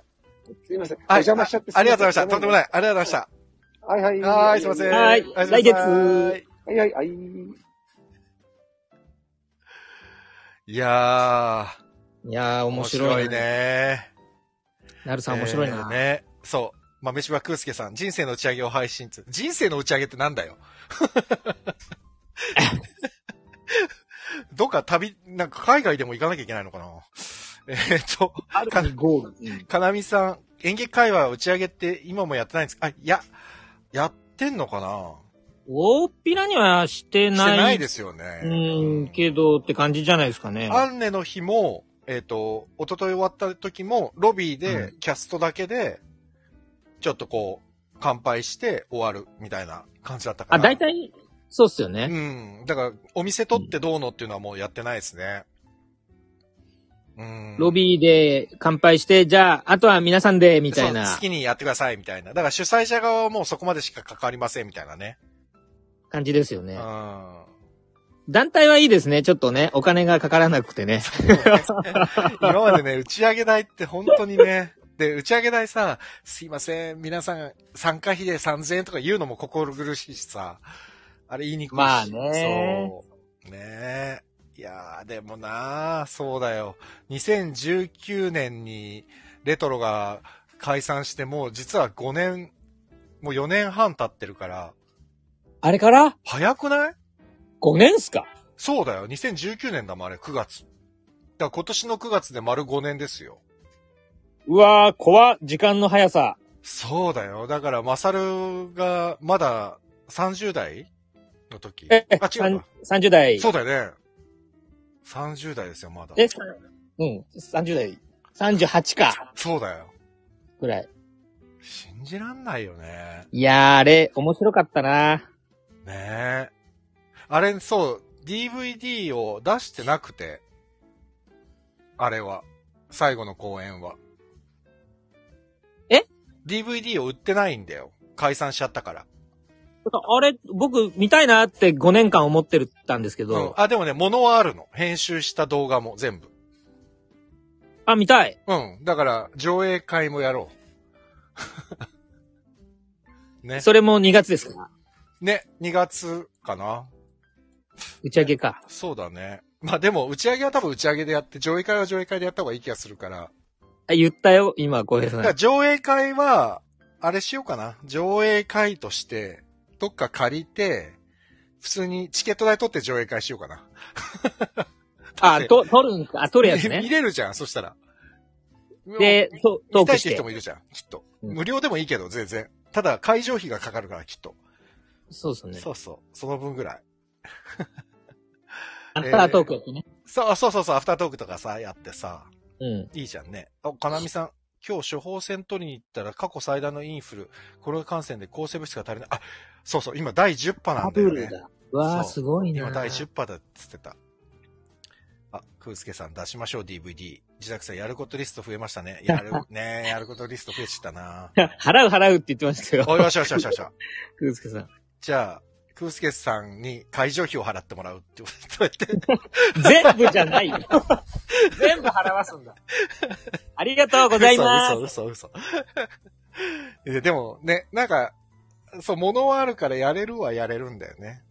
すいません。おはい。邪魔しちゃってあありがとうございました。とんでもい。ない。ありがとうございまはいはい。はーい、すいません。はい来月はいはいはい。いやいやー、ー、面白いね。ね。なるさん面白いな。えーね。そう。豆柴空介さん、人生の打ち上げを配信中。人生の打ち上げってなんだよ。どっか旅、なんか海外でも行かなきゃいけないのかなえーっと、かなみさん、演劇会話打ち上げって今もやってないんですかあ、いや、やってんのかな？大っぴらにはしてしてない。ないですよね。うん、けどって感じじゃないですかね。アンネの日も、えっ、と、一昨日終わった時も、ロビーで、キャストだけで、ちょっとこう、乾杯して終わるみたいな感じだったかあ、ら。大体、そうっすよね。うん。だから、お店取ってどうのっていうのはもうやってないですね。うん。ロビーで乾杯して、じゃあ、あとは皆さんで、みたいな好きにやってくださいみたいな。だから主催者側はもうそこまでしか関わりませんみたいなね。感じですよね。うん。団体はいいですね。ちょっとね、お金がかからなくてね。今までね、打ち上げ代って本当にね、で、打ち上げ代さ、すいません、皆さん、参加費で3000円とか言うのも心苦しいしさ、あれ言いにくいし。まあねそう。ねえ。いやー、でもなー、そうだよ。2019年にレトロが解散してもう実は5年、もう4年半経ってるから、あれから？早くない ?5 年っすか？そうだよ。2019年だもん、あれ、9月。だから今年の9月で丸5年ですよ。うわー、怖っ時間の速さ。そうだよ。だから、マサルが、まだ30代の時？え、あ、違うか。30代。そうだよね。30代ですよ、まだ。え、うん、30代。38か。そうだよ。ぐらい。信じらんないよね。いやー、あれ、面白かったな。ねえ。あれ、そう、DVD を出してなくて、あれは。最後の公演は。え ?DVD を売ってないんだよ。解散しちゃったから。あれ、僕、見たいなって5年間思ってたんですけうんど、。あ、でもね、物はあるの。編集した動画も全部。あ、見たい。うん。だから、上映会もやろう。ね。それも2月ですかね、2月かな。打ち上げか。そうだね。まあでも、打ち上げは多分打ち上げでやって、上映会は上映会でやった方がいい気がするから。あ、言ったよ、今、小平さん。上映会は、あれしようかな。上映会として、どっか借りて、普通にチケット代取って上映会しようかな。あ、と、撮るんか、あ、撮るやつ見ね。れるじゃん、そしたら。で、と、トークして見たいって人。もいるじゃん、きっと。うん無料でもいいけど、全然。ただ、会場費がかかるから、きっと。そうですね。そうそう。その分ぐらい。アフタートークやってね。そうそうそうそう、アフタートークとかさ、やってさ、うん。いいじゃんね。あ、かなみさん、今日処方箋取りに行ったら過去最大のインフル、コロナ感染で抗生物質が足りない。あ、そうそう、今第10波なんだよね。わー、そうすごいな。今第10波だっつってた。あ、空介さん出しましょう DVD。自宅さんやることリスト増えましたね。やる、ねえやることリスト増えちゃったな。払う払うって言ってましたよ。およしよしよしよしよ。空介さん。じゃあ、空介さんに会場費を払ってもらうって言って。全部じゃないよ。全部払わすんだ。ありがとうございます。嘘、嘘、嘘、嘘。ででもね、なんか、そう、物はあるからやれるはやれるんだよね。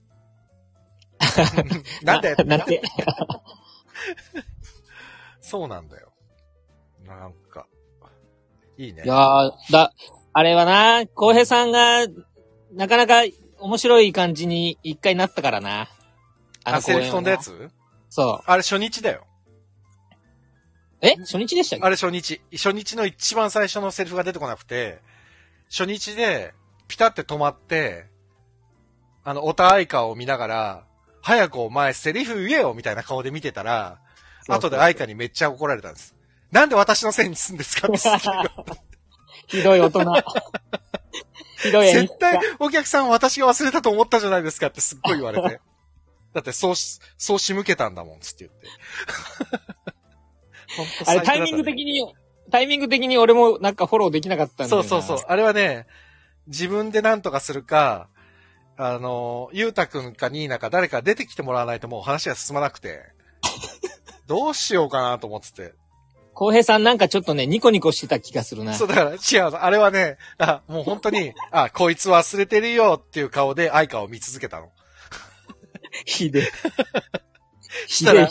なんで？なんて。そうなんだよ。なんか、いいねい。やー、だ、あれはな、浩平さんが、なかなか面白い感じに一回なったからな。あ、セリフ飛んだやつ？つそう。あれ初日だよ。え？初日でしたっけ？あれ初日。初日の一番最初のセリフが出てこなくて、初日でピタって止まって、あの、オタアイカを見ながら、早くお前セリフ言えよみたいな顔で見てたら、そうそう後でアイカにめっちゃ怒られたんです。なんで私のせいにするんですかってすっげえ言われてひどい大人。絶対お客さん私が忘れたと思ったじゃないですかってすっごい言われて。だってそうし、そう仕向けたんだもん、つって言って。あれ、タイミング的に、タイミング的に俺もなんかフォローできなかったんだそうそうそう。。あれはね、自分で何とかするか、あの、ゆうたくんかニーナか誰か出てきてもらわないともう話が進まなくて、どうしようかなと思ってて。浩平さんなんかちょっとね、ニコニコしてた気がするなそ。うだから、違うの。あれはね、あ、もう本当に、あ、こいつ忘れてるよっていう顔で愛花を見続けたの。ひでしたら。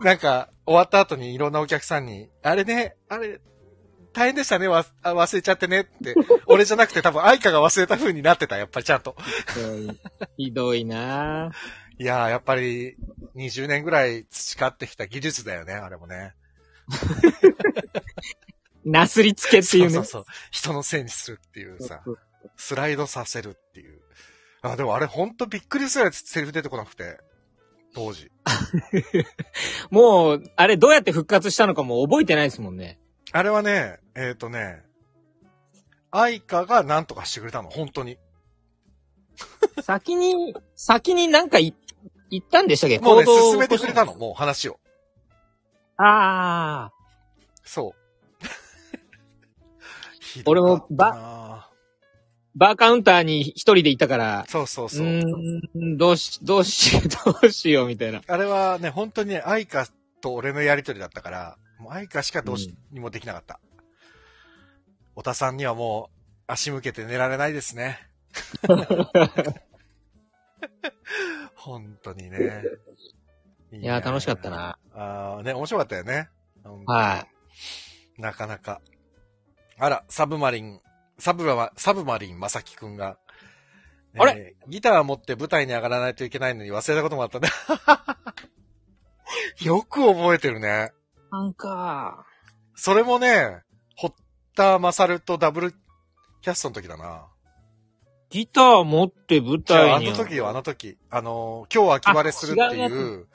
なんか、終わった後にいろんなお客さんに、あれね、あれ、大変でしたね、わあ忘れちゃってねって。俺じゃなくて多分愛花が忘れた風になってた、やっぱりちゃんと。ひどいひどいないやー、やっぱり、20年ぐらい培ってきた技術だよね、あれもね。なすりつけっていうね。そうそうそう。人のせいにするっていうさ、スライドさせるっていう。あ、でもあれほんとびっくりするやつセリフ出てこなくて。当時。もう、あれどうやって復活したのかもう覚えてないですもんね。あれはね、えっ、とね、愛花が何とかしてくれたの、本当に。先に、先になんかい言ったんでしたっけ？もうね、進めてくれたの、もう話を。ああ。そう。ひ俺もどかったなバーカウンターに一人でいたから、そうそうそう。うーん、どうし、どうし、どうしようみたいな。あれはね、本当にね、愛花と俺のやりとりだったから、もう愛花しかどうしにもできなかった。おたさんにはもう足向けて寝られないですね。本当にね。いいや、楽しかった。な。ああ、ね、面白かったよね。はいなかなか。あら、サブマリン、サブマ、サブマリンまさきくんが。あれ？ギター持って舞台に上がらないといけないのに忘れたこともあったね。よく覚えてるね。なんか、それもね、堀田勝とダブルキャストの時だな。ギター持って舞台に。あの時よ、あの時。あのー今日秋晴れするっていう、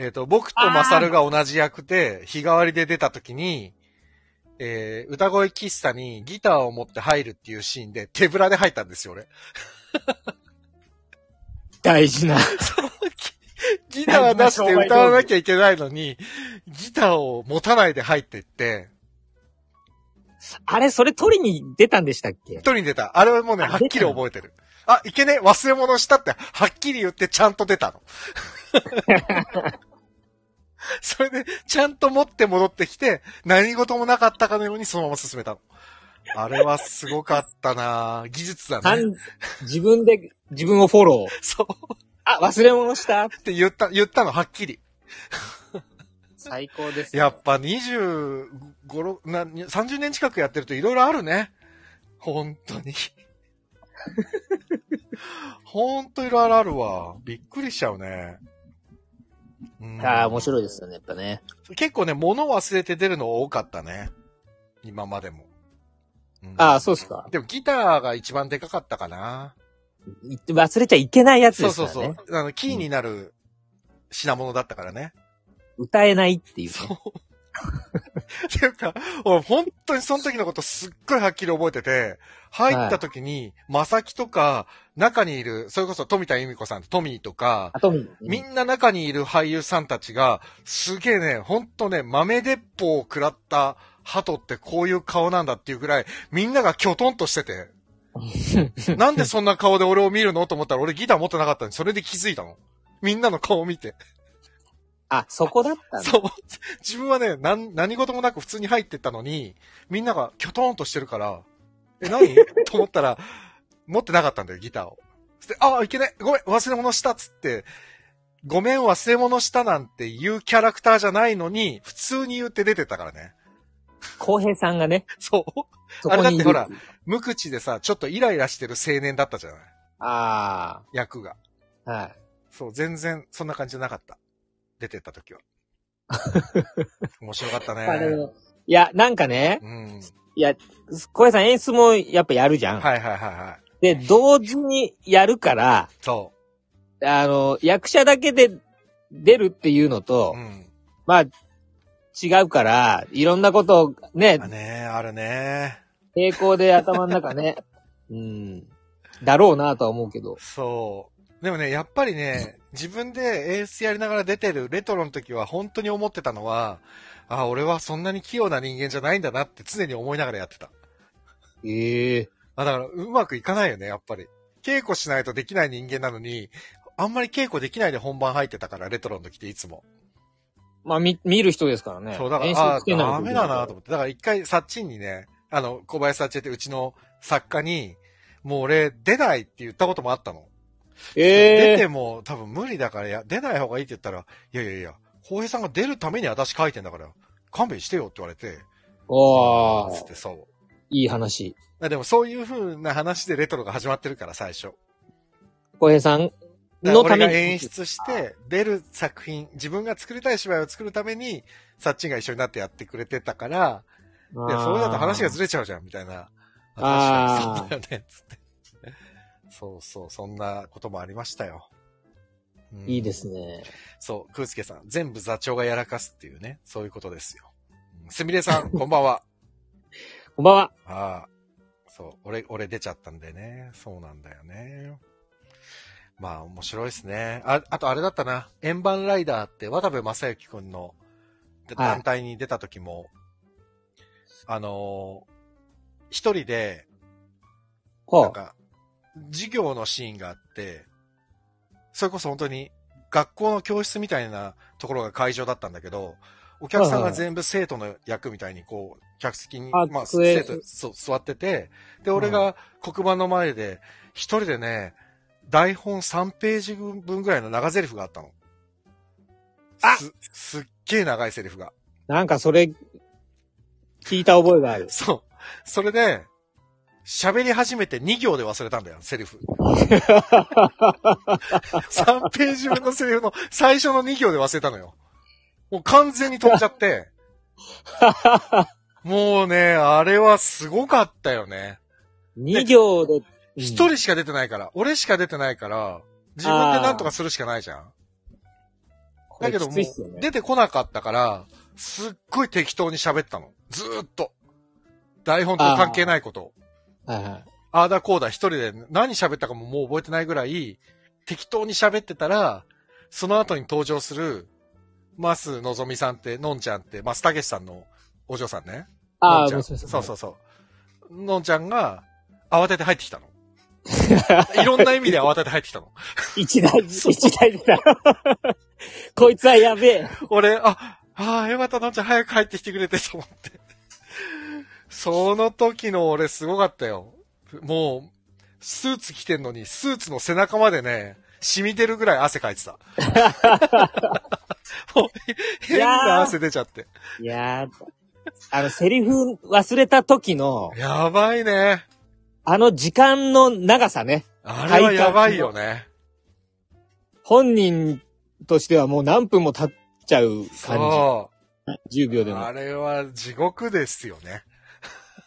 えっ、と、僕とマサルが同じ役で、日替わりで出た時に、えー、歌声喫茶にギターを持って入るっていうシーンで手ぶらで入ったんですよ、俺。大事な。ギター出して歌わなきゃいけないのに、ギターを持たないで入っていって、あれ、それ取りに出たんでしたっけ？一人に出た。あれはもうね、あはっきり覚えてる。あ、いけねえ、忘れ物したって、はっきり言ってちゃんと出たの。それで、ちゃんと持って戻ってきて、何事もなかったかのようにそのまま進めたの。あれはすごかったな技術だね。単自分で、自分をフォロー。そう。あ、忘れ物したって言った、言ったの、はっきり。最高です。やっぱ25、6な30年近くやってると色々あるね。本当に。本当いろいろあるわ。びっくりしちゃうね。うんああ、面白いですよね、やっぱね。結構ね、物忘れて出るの多かったね。今までも。うんああ、そうですか。でもギターが一番でかかったかな。忘れちゃいけないやつそうですからね。そうそう。あの、キーになる品物だったからね。歌えないっていうね、っ ていうか、俺本当にその時のことすっごいはっきり覚えてて、入った時に、まさきとか、中にいる、それこそ富田由美子さんとトミーとか、あと、みみんな中にいる俳優さんたちが、すげえね、ほんとね、豆鉄砲を食らった鳩ってこういう顔なんだっていうぐらい、みんながキョトンとしてて、なんでそんな顔で俺を見るの？と思ったら俺ギター持ってなかったのに、それで気づいたの。みんなの顔を見て。あ、そこだったんだ。そう。自分はね、なん、何事もなく普通に入ってったのに、みんながキョトンとしてるから、え、何？と思ったら、持ってなかったんだよ、ギターを。そして、あ、いけねごめん、忘れ物したっつって、ごめん、忘れ物したなんていうキャラクターじゃないのに、普通に言って出てたからね。浩平さんがね、そう。そあれだってほら、無口でさ、ちょっとイライラしてる青年だったじゃないあ役が。あ、はい。そう、全然そんな感じじゃなかった。出てった時は。面白かったあね。のいや、なんかね、うん。いいや、小平さん演出もやっぱやるじゃん。はいはいはいはい。で、同時にやるから、そあの、役者だけで出るっていうのう。と、うん。まあ、違うから、いろんなことをねあ、ねあるね。並行で頭の中ね、うん、だろうなとは思うけど。そう。でもね、やっぱりね、自分で演出やりながら出てるレトロの時は本当に思ってたのは、あ、俺はそんなに器用な人間じゃないんだなって常に思いながらやってた。ええあ、だからうまくいかないよね、やっぱり。稽古しないとできない人間なのに、あんまり稽古できないで本番入ってたから、レトロの時っていつも。まあ、み、見る人ですからね。そう、だから、演あ出つけないとダメだなと思って。だから一回、サッチンにね、あの、小林サッチンってうちの作家に、もう俺、出ないって言ったこともあったの。出ええても多分無理だから、いや、出ない方がいいって言ったら、いやいやいや、浩平さんが出るために私書いてんだから、勘弁してよって言われて、おーつってそう。いい話。あでもそういう風な話でレトロが始まってるから、最初。小平さんのために。演出して、出る作品、自分が作りたい芝居を作るために、サッチンが一緒になってやってくれてたから、いや、それだと話がずれれちゃうじゃん、みたいな。あー確かにそうだよね、つって。そうそう、そんなこともありましたよ。うんいいですね。そう、空介さん、全部座長がやらかすっていうね、そういうことですよ。うんすみれさん、こんばんは。こんばんは。ああ、そう、俺、俺出ちゃったんでね。そうなんだよね。まあ、面白いですね。あ、あとあれだったな。円盤ライダーって渡部正幸くんの団体に出た時も、あのー一人で。なんか、授業のシーンがあって、それこそ本当に学校の教室みたいなところが会場だったんだけど、お客さんが全部生徒の役みたいにこう、客席に、あまあ、机生徒そう座ってて、で、俺が黒板の前で、一人でね、台本3ページ分ぐらいの長台詞があったの。あす、すっげえ長いセリフが。なんかそれ、聞いた覚えがある。そう。それで、喋り始めて2行で忘れたんだよ、セリフ。3ページ分のセリフの最初の2行で忘れたのよ。もう完全に飛んじゃって。もうね、あれはすごかったよね。2行で。一人しか出てないから、俺しか出てないから、自分で何とかするしかないじゃん。だけどもう、出てこなかったから、すっごい適当に喋ったの。ずーっと。台本と関係ないことを。はいはい。ああだこうだ一人で何喋ったかももう覚えてないぐらい、適当に喋ってたら、その後に登場する、マスのぞみさんって、のんちゃんって、マスたけしさんのお嬢さんね。ああ、そうそうそう。のんちゃんが、慌てて入ってきたの。いろんな意味で慌てて入ってきたの。一台、一台でだ。こいつはやべえ。俺、あ、ああ、よかった、のんちゃん早く入ってきてくれてと思って。その時の俺すごかったよ。もう、スーツ着てんのに、スーツの背中までね、染み出るぐらい汗かいてた。もう、変な汗出ちゃって。いやー、あの、セリフ忘れた時の、やばいね。あの時間の長さね。あれはやばいよね。本人としてはもう何分も経っちゃう感そじ。10秒でう。も。あれは地獄ですよね。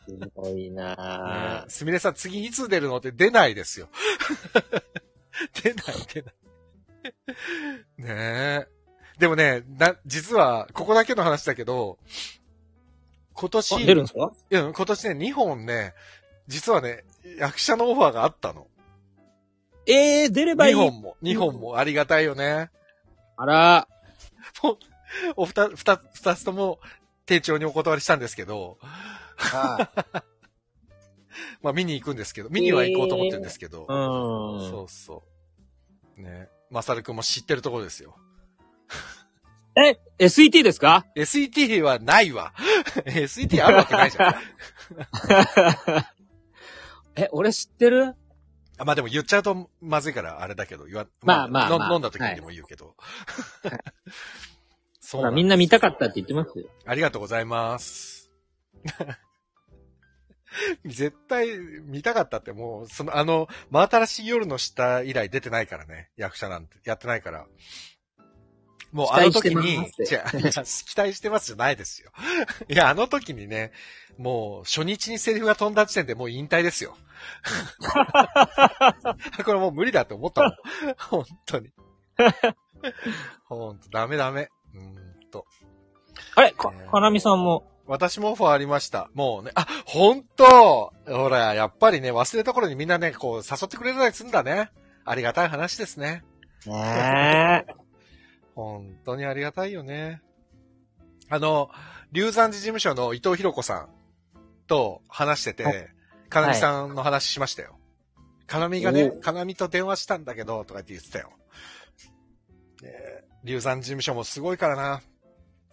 すごいなねぁ。すみれさん、次いつ出るのって出ないですよ。出ない、出ない。ねえ。でもね、な、実は、ここだけの話だけど、今あ年、出るんですか？いや、今年ね、2本ね、実はね、役者のオファーがあったの。ええー、出ればい2い。本も、2本もありがたいよね。あら、お二、二、二つとも、丁重にお断りしたんですけど、あ まあ見に行くんですけど、見には行こうと思ってるんですけど、うん。そうそう。ね。まさるくんも知ってるところですよ。え、SET ですか？SET はないわ。SET あるわけないじゃん。え、俺知ってる？あまあでも言っちゃうとまずいからあれだけど、言わ、まあまあまあの飲んだ時にでも言うけど。そほら、うみんな見たかっったって言ってますよ。ありがとうございます。絶対見たかったってもう、その、あの、真新しい夜の下以来出てないからね。役者なんて。やってないから。もうあの時に、期待してますじゃないですよ。いや、あの時にね、もう初日にセリフが飛んだ時点でもう引退ですよ。これもう無理だと思ったもん。本当に。本当ダメダメ。うーんと。あれか、かなみさんも。私もオファーありました。もうね、あ、本当ほら、やっぱりね、忘れた頃にみんなね、こう、誘ってくれたりするんだね。ありがたい話ですね。ねえ。本当にありがたいよね。あの、龍山寺事務所の伊藤博子さんと話してはて、かなみさんの話しましたよ。かなみがねお、かなみと電話したんだけど、とかって言ってたよ。ね龍山寺事務所もすごいからな。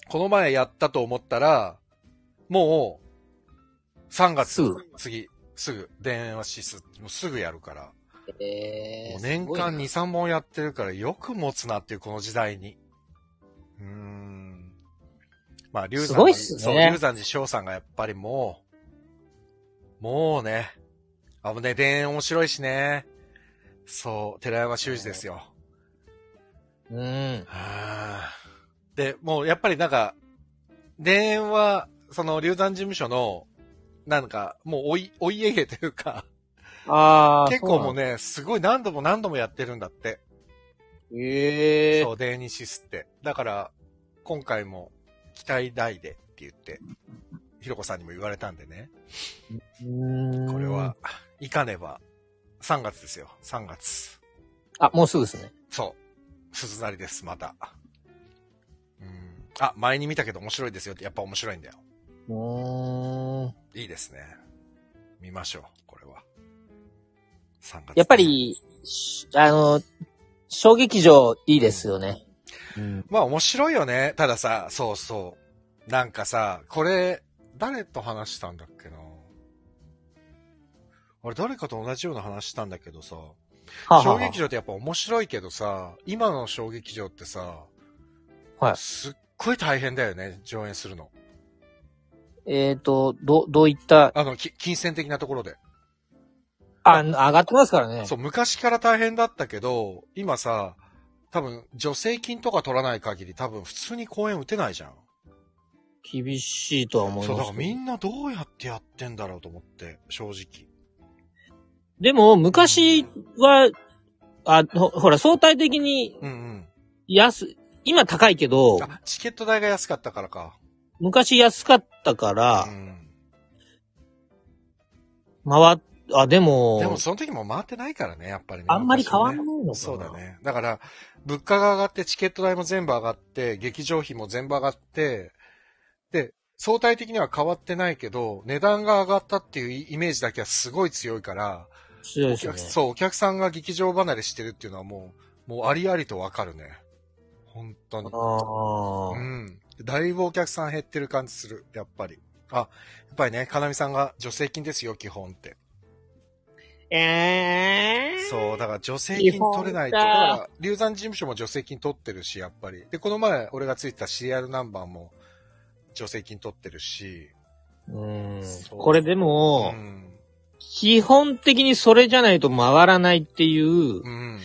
この前やったと思ったら、もう、3月、すぐ次、すぐ、電話しす、もうすぐやるから。えもう年間2、3本やってるからよく持つなっていうこの時代に。うーん。まあ、龍山すごいっすねそう、龍山寺翔さんがやっぱりもう、もうね、あ、もうね、田園面白いしね。そう、寺山修司ですよ。うん。はあで、もうやっぱりなんか、田園は、その龍山事務所の、なんか、もうおい、お家芸というか、ああ。結構もうね。すごい何度も何度もやってるんだって。ええそう、デーニシスって。だから、今回も期待大でって言って、ひろこさんにも言われたんでね。これは。、いかねば、3月ですよ、3月。あ、もうすぐですね。そう。鈴なりです、また。うん。あ、前に見たけど面白いですよって、やっぱ面白いんだよ。うーん。いいですね。見ましょう、これは。3月。やっぱ、り、しあの、小劇場いいですよね。うん。まあ面白いよね。たださ、そうそう。なんかさ、これ、誰と話したんだっけな。あれ、誰かと同じような話したんだけどさ、小劇場ってやっぱ面白いけどさ、今の小劇場ってさ、はいすっごい大変だよね、上演するの。えっ、と、ど、どういった、あの、き金銭的なところで。あ、上がってますからね。そう、昔から大変だったけど、今さ、多分、助成金とか取らない限り多分普通に公演打てないじゃん。厳しいとは思いそう、ますけど。だからみんなどうやってやってんだろうと思って、正直。でも、昔は、あ、ほほら、相対的にうんうん。安、今高いけど、あ、チケット代が安かったからか。昔安かったからう、ん。回っ、あ、でも、でもその時も回ってないからね、やっぱりね。あんまり変わんないのかな。そうだ。ね。だから、物価が上がって、チケット代も全部上がって、劇場費も全部上がって、で、相対的には変わってないけど、値段が上がったっていうイメージだけはすごい強いから、強いですよね。そう、お客さんが劇場離れしてるっていうのはもう、もうありありとわかるね。本当に。ああ。うん。だいぶお客さん減ってる感じする、やっぱり。あ、やっぱりね、かなみさんが助成金ですよ、基本って。ええそう、だから助成金取れないと。だかから、流山事務所も助成金取ってるし、やっぱり。で、この前、俺がついたシリアルナンバーも助成金取ってるし。うんこれでうも、ん。基本的にそれじゃないと回らないっていうう、ん。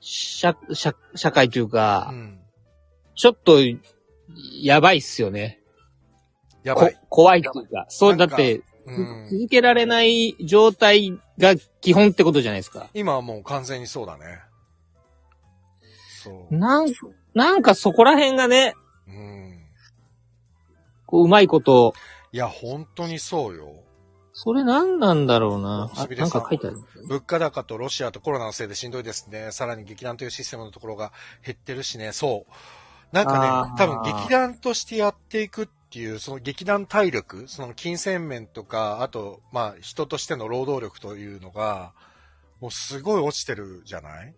社、社、社会というか、うん。ちょっと、やばいっすよね。こやばい。怖いっていうか。そう、だなんかって、うん。続けられない状態が基本ってことじゃないですか。今はもう完全にそうだね。そう。なん、なんかそこら辺がね、うん。こう、うまいこと、いや、本当にそうよ。それ何なんだろうな。あすみれさんなんか書いてある。物価高とロシアとコロナのせいでしんどいですね。さらに劇団というシステムのところが減ってるしね。そう。なんかね、多分劇団としてやっていくっていう、その劇団体力、その金銭面とか、あと、まあ、人としての労働力というのが、もうすごい落ちてるじゃない？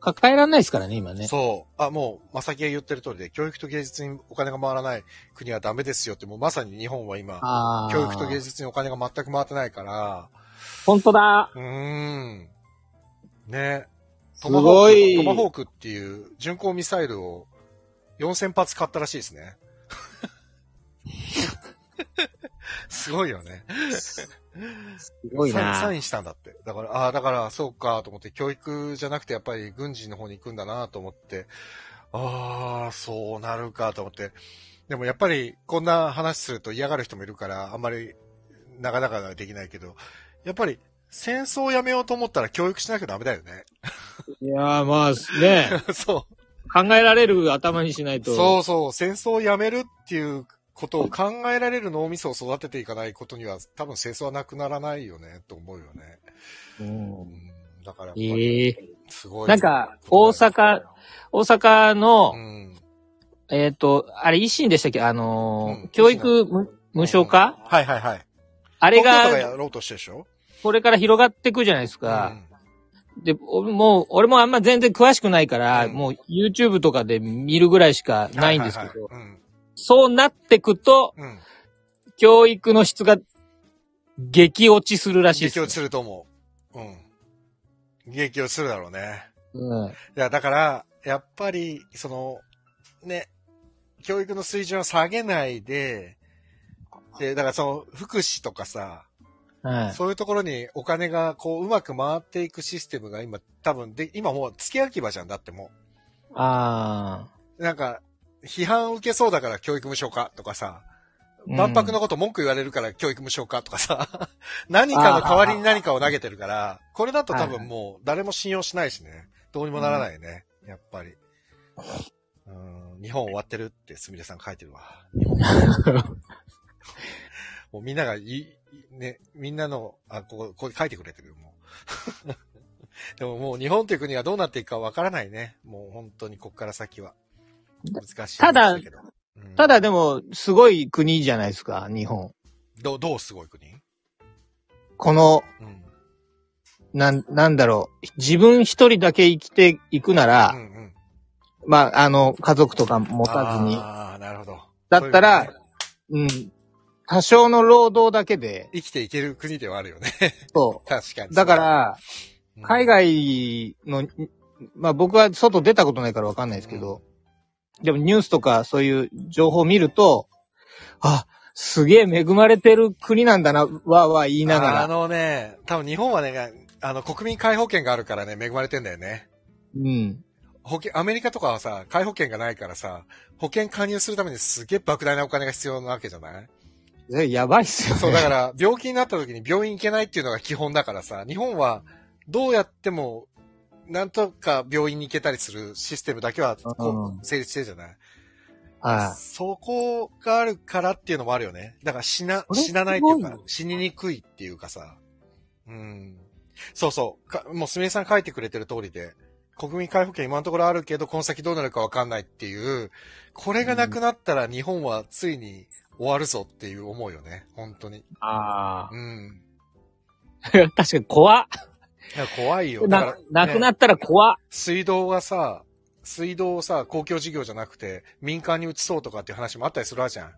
抱えられないですからね、今ね。そう。あ、もう、まさきが言ってる通りで、教育と芸術にお金が回らない国はダメですよって、もうまさに日本は今。教育と芸術にお金が全く回ってないから、本当だ。うーん。ね。すトマホーク。トマホークっていう巡航ミサイルを4000発買ったらしいですね。すごいよね。すごいサインサな。インしたんだって。だから、ああ、だから、そうか、と思って、教育じゃなくて、やっぱり軍事の方に行くんだなと思って、ああ、そうなるかと思って。でもやっぱりこんな話すると嫌がる人もいるから、あんまりなかなかできないけど、やっぱり戦争をやめようと思ったら教育しなきゃダメだよね。いやーまあ、ね、そう。考えられる頭にしないと。そうそう、戦争をやめるっていうことを考えられる脳みそを育てていかないことには、多分戦争はなくならないよね、と思うよね。う。うんん、だからええすごい。なんか、大阪、大阪のう、ん。えっ、と、あれ、維新でしたっけ？あのーうん教育無無償化、はいはいはい。あれがが、やろうとしてるでしょ？これから広がっていくじゃないですか。で、おもう、俺もあんま全然詳しくないから、うんもう YouTube とかで見るぐらいしかうんないんですけど、はいはいはいそうなってくと、うん。うん。教育の質が激落ちするらしいですよ。激落ちすると思う。うん。激落ちするだろうね。うん。いや、だから、やっぱり、その、ね、教育の水準を下げないで、で、だからその、福祉とかさ、はい。そういうところにお金がこう、うまく回っていくシステムが今、多分で、今もう付け焼き場じゃんだってもあう。なんか、批判受けそうだから教育無償化とかさ、うん万博のこと文句言われるから教育無償化とかさ、何かの代わりに何かを投げてるから、これだと多分もう誰も信用しないしね。どうにもならないね。やっぱり。うん日本終わってるってすみれさん書いてるわ。もうみんながいい、ね、みんなの、あ、ここ、ここ書いてくれてるよ、もう。でももう日本という国がどうなっていくかわからないね。もう本当にこっから先は。難しい。ただうんあ。ただでも、すごい国じゃないですか、日本。どう、どうすごい国？この、うん。なん、なんだろう。自分一人だけ生きていくなら、うんうん。まあ、あの、家族とか持たずに。ああ、なるほど。だったらそういうねうん。多少の労働だけで、生きていける国ではあるよね。そ 確かに。う。だから、うん、海外の、まあ僕は外出たことないからわかんないですけど、でもニュースとかそういう情報を見ると、あ、すげえ恵まれてる国なんだな、わーわー言いながあら。のね、多分日本はね、あの、国民皆保険があるからね、恵まれてんだよね。うん。保険、アメリカとかはさ、皆保険がないからさ、保険加入するためにすげえ莫大なお金が必要なわけじゃない？やばいっすよね。そう、だから、病気になった時に病院行けないっていうのが基本だからさ、日本はどうやっても、なんとか病院に行けたりするシステムだけは、こうう、成立してるじゃないはそこがあるからっていうのもあるよね。だから死な、死なないっていうか死ににくいっていうかさ。うん。そうそう。かもうすみれさん書いてくれてる通りで、国民皆保険今のところあるけど、この先どうなるかわかんないっていう、これがなくなったら日本はついに終わるぞっていう思うよね。本当に。い。あうん。あ。確かに怖っ。いや怖いよ。だからな、なくなねったら怖っ。水道がさ、水道をさ、公共事業じゃなくて、民間に移そうとかっていう話もあったりするわけじゃん。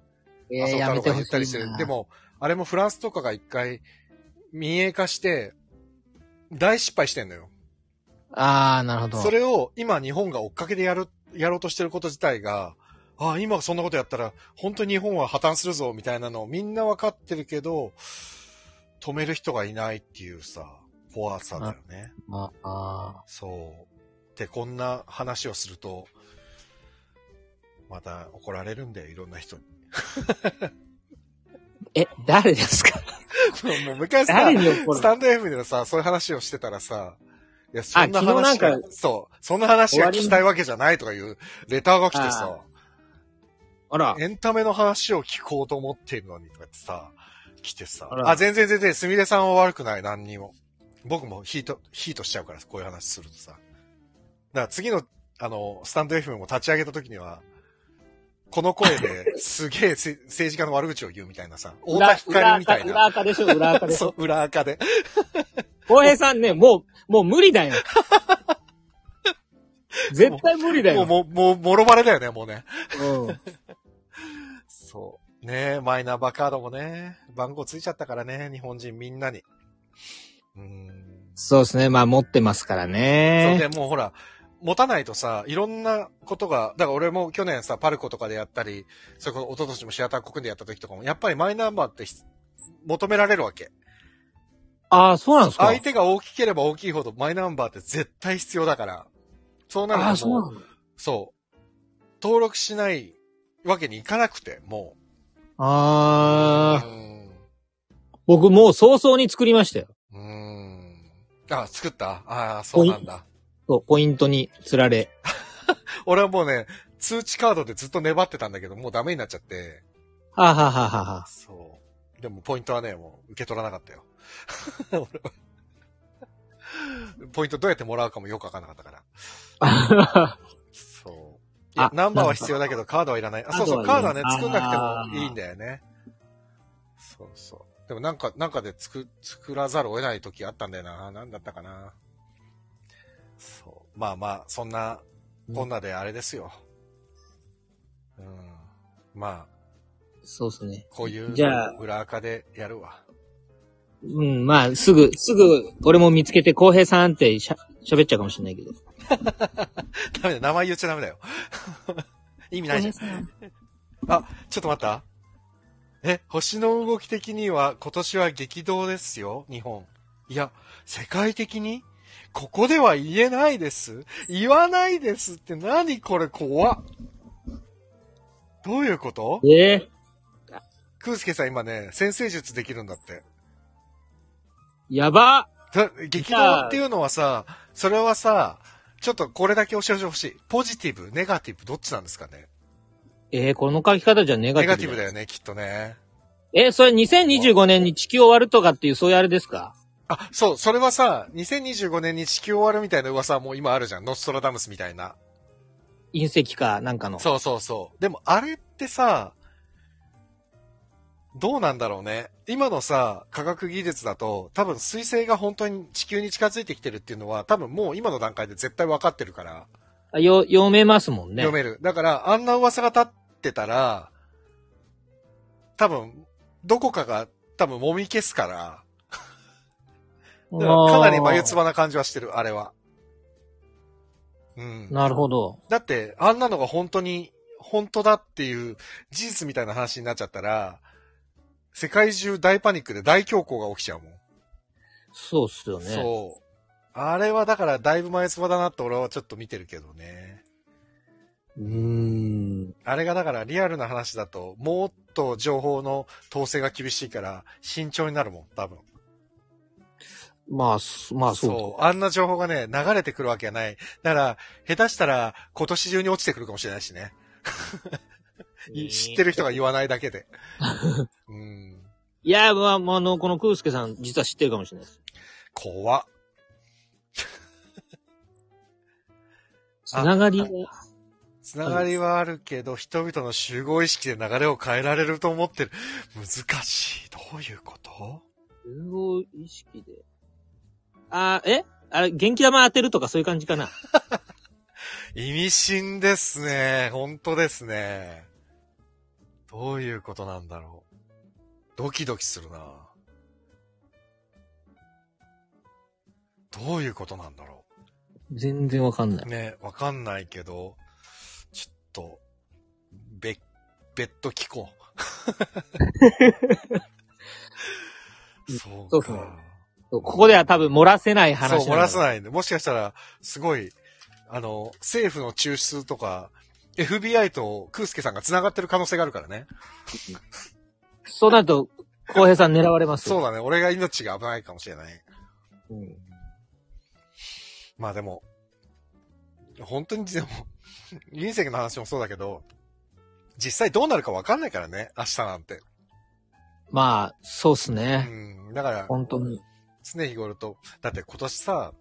えー、麻生やめてほ太郎が言ったり。してるで、も、あれもフランスとかが一回民営化して、大失敗してんのよ。ああ、なるほど。それを今日本が追っかけでやる、やろうとしてること自体が、ああ、今そんなことやったら、本当に日本は破綻するぞ、みたいなのをみんなわかってるけど、止める人がいないっていうさ、怖さだよね。ああそう。で、こんな話をすると、また怒られるんだよ、いろんな人に。ー え、誰ですか？もう昔さ、スタンド F でさ、そういう話をしてたらさ、いや、そんな話が、そう、そんな話が聞きたいわけじゃないとかいうレターが来てさ、あら。エンタメの話を聞こうと思っているのにとかってさ、来てさ、あらあ全然全然、すみれさんは悪くない、何にも。僕もヒート、ヒートしちゃうから、こういう話するとさ。だから次の、あの、スタンド FM も立ち上げた時には、この声で すげえせ政治家の悪口を言うみたいなさ、太田光みたい裏な。垢でしょ、裏垢でしょ。そう、裏垢で。浩平さんね、もう、もう無理だよ。絶対無理だよ。もう、もう、もう、もろバレだよね、もうね。うん。そう。ねえ、マイナンバーカードもね、番号ついちゃったからね、日本人みんなに。うーん。そうですね。まあ持ってますからそうね。で、もうほら、持たないとさ、いろんなことが、だから俺も去年さ、パルコとかでやったり、それこそ一昨年もシアター国でやった時とかも、やっぱりマイナンバーってひ求められるわけ。ああ、そうなんですか？相手が大きければ大きいほどマイナンバーって絶対必要だから。そうなるとそう。そう。登録しないわけにいかなくて、もう。あー、うん。僕もう早々に作りましたよ。うーん。あ、作った？ああ、そうなんだ。そう、ポイントに釣られ。俺はもうね、通知カードでずっと粘ってたんだけど、もうダメになっちゃって。はあ、はあはあはあはあ、そう。でもポイントはね、もう受け取らなかったよ。俺はポイントどうやってもらうかもよくわかんなかったから。いやあ、ナンバーは必要だけど、カードはいらない。あ、そうそう、カードはね、作んなくてもいいんだよね。そうそう。でもなんか、なんかで作、作らざるを得ない時あったんだよな。なんだったかな。そう。まあまあ、そんな、こんなであれですよ。うん。まあ、そうですね。こういうじゃあ裏垢でやるわ。うん、まあ、すぐ、すぐ、俺も見つけて、浩平さんってしゃ、喋っちゃうかもしれないけど。ダメだ、名前言っちゃダメだよ。意味ないじゃん。あ、ちょっと待った。え、星の動き的には今年は激動ですよ、日本。いや、世界的に？ここでは言えないです。言わないですって何これ怖っ。どういうこと？え？えクースケさん今ね、先生術できるんだって。やばだ激動っていうのはさ、それはさ、ちょっとこれだけ教えてほしい。ポジティブ、ネガティブ、どっちなんですかね？えー、この書き方じゃネガティブだよ。ティブだよね、きっとね。え、それ2025年に地球終わるとかっていう、そういうあれですか？あ、そう、それはさ、2025年に地球終わるみたいな噂はもう今あるじゃん。ノストラダムスみたいな。隕石か、なんかの。そうそうそう。でもあれってさ、どうなんだろうね。今のさ、科学技術だと、多分水星が本当に地球に近づいてきてるっていうのは、多分もう今の段階で絶対分かってるから、あよ、読めますもんね。読める。だから、あんな噂が立ってたら、多分、どこかが多分揉み消すから、だからかなり眉唾な感じはしてる、あれは。うん。なるほど。だって、あんなのが本当に、本当だっていう事実みたいな話になっちゃったら、世界中大パニックで大恐慌が起きちゃうもん。そうっすよね。そう。あれはだからだいぶ前唾だなって俺はちょっと見てるけどね。う。ーん。あれがだからリアルな話だと、もっと情報の統制が厳しいから慎重になるもん、多分。まあ、すまあそうそう。あんな情報がね、流れてくるわけがない。だから、下手したら今年中に落ちてくるかもしれないしね。知ってる人が言わないだけで。うん。いや、まあ、まあ、あの、このクースケさん、実は知ってるかもしれないです。怖っ。つながり？が、つながりはあるけど、人々の集合意識で流れを変えられると思ってる。難しい。どういうこと？融合意識で？あ、え？あれ、元気玉当てるとかそういう感じかな？意味深ですね。本当ですね。どういうことなんだろう。ドキドキするな。どういうことなんだろ全然わかんなう。い。ね、わかんないけど、ちょっと、べ、別途聞こう。そうそうか。ここでは多分漏らせない話そう、漏らさい。ないんで。もしかしたら、すごい、あの、政府の中枢とか、FBI とクースケさんが繋がってる可能性があるからね。そうなると、浩平さん狙われますよ。そうだね。俺が命が危ないかもしれない。うん。まあでも、本当にでも、隕石の話もそうだけど、実際どうなるかわかんないからね、明日なんて。まあ、そうっすうね。ん。だから、本当に。常日頃と、だって今年さ、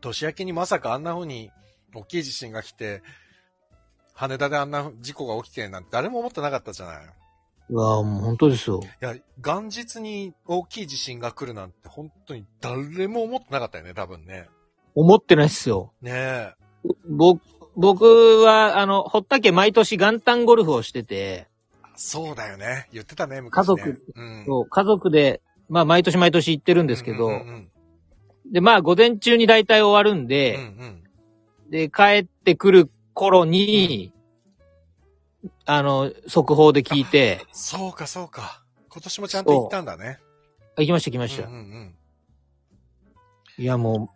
年明けにまさかあんな風に大きい地震が来て、羽田であんな事故が起きてなんて誰も思ってなかったじゃない。うわもう本当ですよ。いや、元日に大きい地震が来るなんて本当に誰も思ってなかったよね、多分ね。思ってないっすよ。ねえ。僕、僕は、あの、堀田家毎年元旦ゴルフをしてて、そうだよね。言ってたね、昔ね。家族。うん。そう家族で、まあ毎年毎年行ってるんですけど、うんうんで、まあ午前中に大体終わるんうん。で、うんうん。で、帰ってくる頃に、あの、速報で聞いて、そうか、そうか。今年もちゃんと行ったんだね。あ行きました行きました。うんうんうん。いやも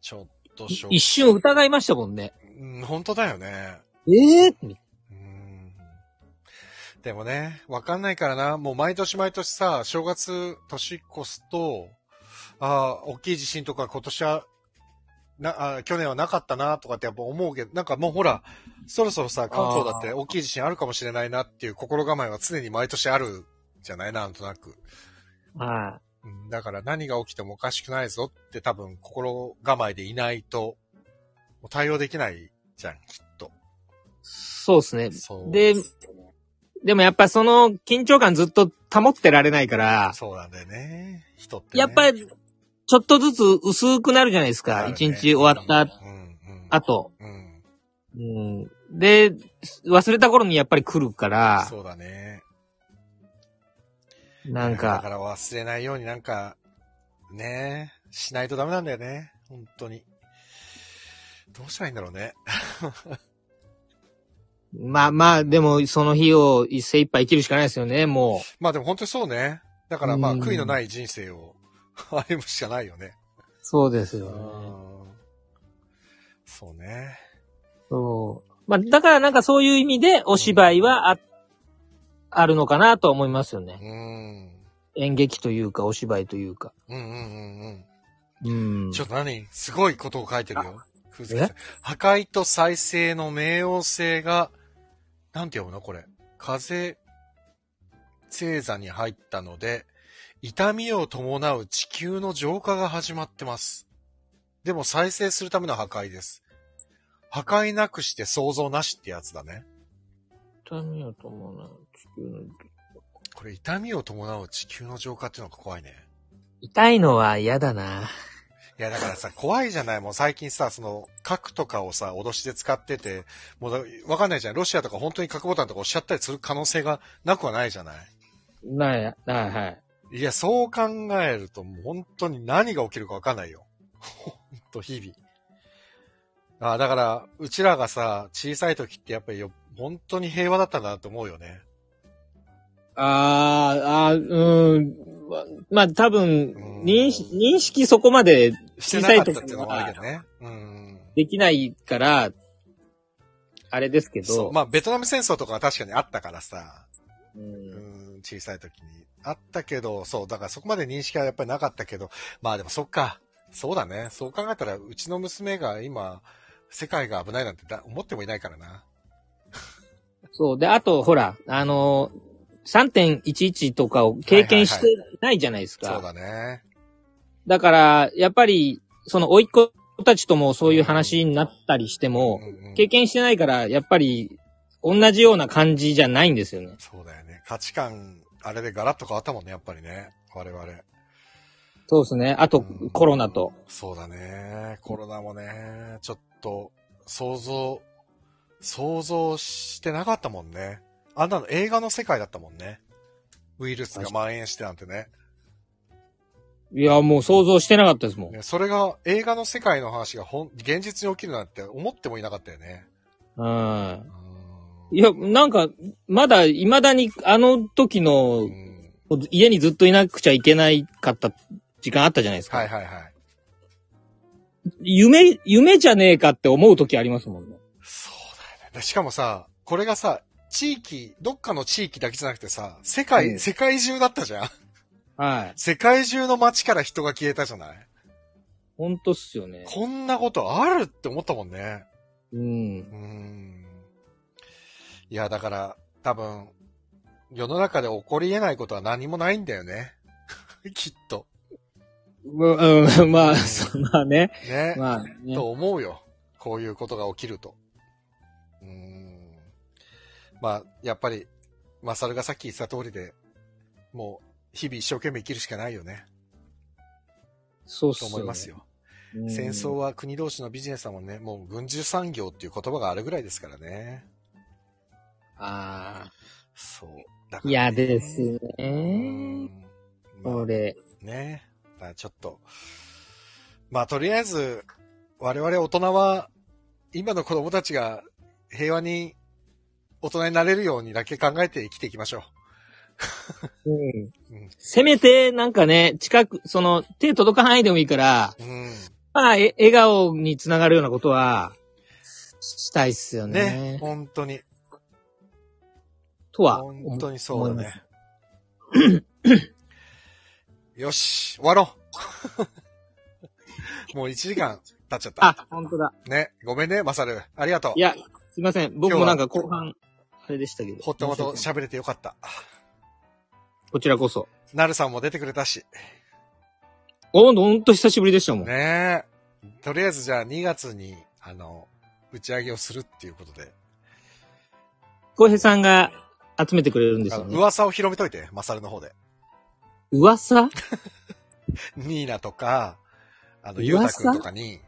ちょっと一瞬疑いましたもんね。うん、本当だよね。ええでもね、わかんないからな。もう毎年毎年さ、正月年越すと、ああ、大きい地震とか今年は、な、あ去年はなかったなとかってやっぱ思うけど、なんかもうほら、そろそろさ、関東だって大きい地震あるかもしれないなっていう心構えは常に毎年あるじゃない？なんとなく。はうん、だから何が起きてもおかしくないぞって多分心構えでいないと、対応できないじゃん、きっと。い。そうですね。そう。で、でもやっぱその緊張感ずっと保ってられないから、そうなんだよね。人って、ね。やっぱり、ちょっとずつ薄くなるじゃないですか。なるね一、日終わったうん、うん。後。うん。うん。で、忘れた頃にやっぱり来るから、そうだね。なんだかか、ら忘れないようになんか、ねしないとダメなんだよね。本当に。どうしたらいいんだろうね。まあまあ、でもその日を精一杯生きるしかないですよね、もまあでも本当にそうね。だからまあうん悔いのない人生を 歩むしかないよね。う。そうですようね。ん。そうね。そう。まあ、だからなんかそういう意味でお芝居はあ、あるのかなと思いますよね。うん。演劇というかお芝居というか。うんうんうんうんうん。。ちょっと何？すごいことを書いてるよ。風え月さん破壊と再生の冥王星が、なんて読むのこれ？風星座に入ったので、痛みを伴う地球の浄化が始まってます。でも再生するための破壊です。破壊なくして想像なしってやつだね。痛みを伴う地球のこれ痛みを伴う地球の浄化っていうのが怖いね。痛いのは嫌だな。いや、だからさ、怖いじゃないもう最近さ、その、核とかをさ、脅しで使ってて、もうだ、わかんないじゃん。ロシアとか本当に核ボタンとか押しちゃったりする可能性がなくはないじゃない？ない、はい、はい。いや、そう考えると、もう本当に何が起きるかわかんないよ。ほんと、日々。あだから、うちらがさ、小さい時ってやっぱりよ、本当に平和だったんだなと思うよね。あー、あー、うん。まあ多分うん、認識、認識そこまでしてなかったっていうのもあるけどね。うん。できないから、あれですけ。ど、まあ、ベトナム戦争とかは確かにあったからさ。ううんん、小さい時に。あったけど、そう、だからそこまで認識はやっぱりなかったけど、まあでもそっか。そうだね。そう考えたら、うちの娘が今、世界が危ないなんてだ思ってもいないからな。そう。で、あと、ほら、あのー、3.11とかを経験してないじゃないですか。そうだね。だから、やっぱり、その、甥っ子たちともそういう話になったりしても、うんうん経験してないから、やっぱり、同じような感じじゃないんですよね。そうだよね。価値観、あれでガラッと変わったもんね、やっぱりね。我々。そうですね。あとうん、コロナと。そうだね。コロナもね、ちょっと、想像、想像してなかったもんね。あんなの映画の世界だったもんね。ウイルスが蔓延してなんてね。いや、もう想像してなかったですもん。ねそれが映画の世界の話がほん現実に起きるなんて思ってもいなかったよね。うん。うんいや、なんか、まだ、未だに、あの時のう、ん家にずっといなくちゃいけないかった時間あったじゃないですか。はいはいはい。夢、夢じゃねえかって思う時ありますもんね。そうだよねで。しかもさ、これがさ、地域、どっかの地域だけじゃなくてさ、世界、うん世界中だったじゃん。はい。世界中の街から人が消えたじゃない？ほんとっすよね。こんなことあるって思ったもんね。うん。うん。いや、だから、多分、世の中で起こり得ないことは何もないんだよね。きっと。うん、うんまあ、そうまあね。ね。まあね。と思うよ。こういうことが起きると。うーん。まあ、やっぱり、マサルがさっき言ってた通りで、もう、日々一生懸命生きるしかないよね。とそうっすよ、ね。思いますよ。うん。戦争は国同士のビジネスだもんね。もう軍需産業っていう言葉があるぐらいですからね。ああ。そう。だからね嫌ですうね。ん。まあこれ。ね。だからちょっと。まあ、とりあえず、我々大人は、今の子供たちが平和に大人になれるようにだけ考えて生きていきましょうんうん。せめて、なんかね、近く、その、手届かないでもいいから、う。うん。まあ、え笑顔につながるようなことは、したいっすよね。ね。本当に。とは。本当にそうだね。よし、終わろう。もう1時間経っちゃった。あ、本当だ。ね。ごめんね、マサル。ありがとうい。や、すいません。僕もなんか後半、あれでしたけど。ほっと申し訳ない喋れてよかった。こちらこそ。なるさんも出てくれたし。おほんと久しぶりでしたもん。ねえ。とりあえずじゃあ2月に、あの、打ち上げをするっていうことで。浩平さんが集めてくれるんですよね。噂を広めといて、マサルの方で。噂？ニーナとか、あの、ゆうたくんとかに、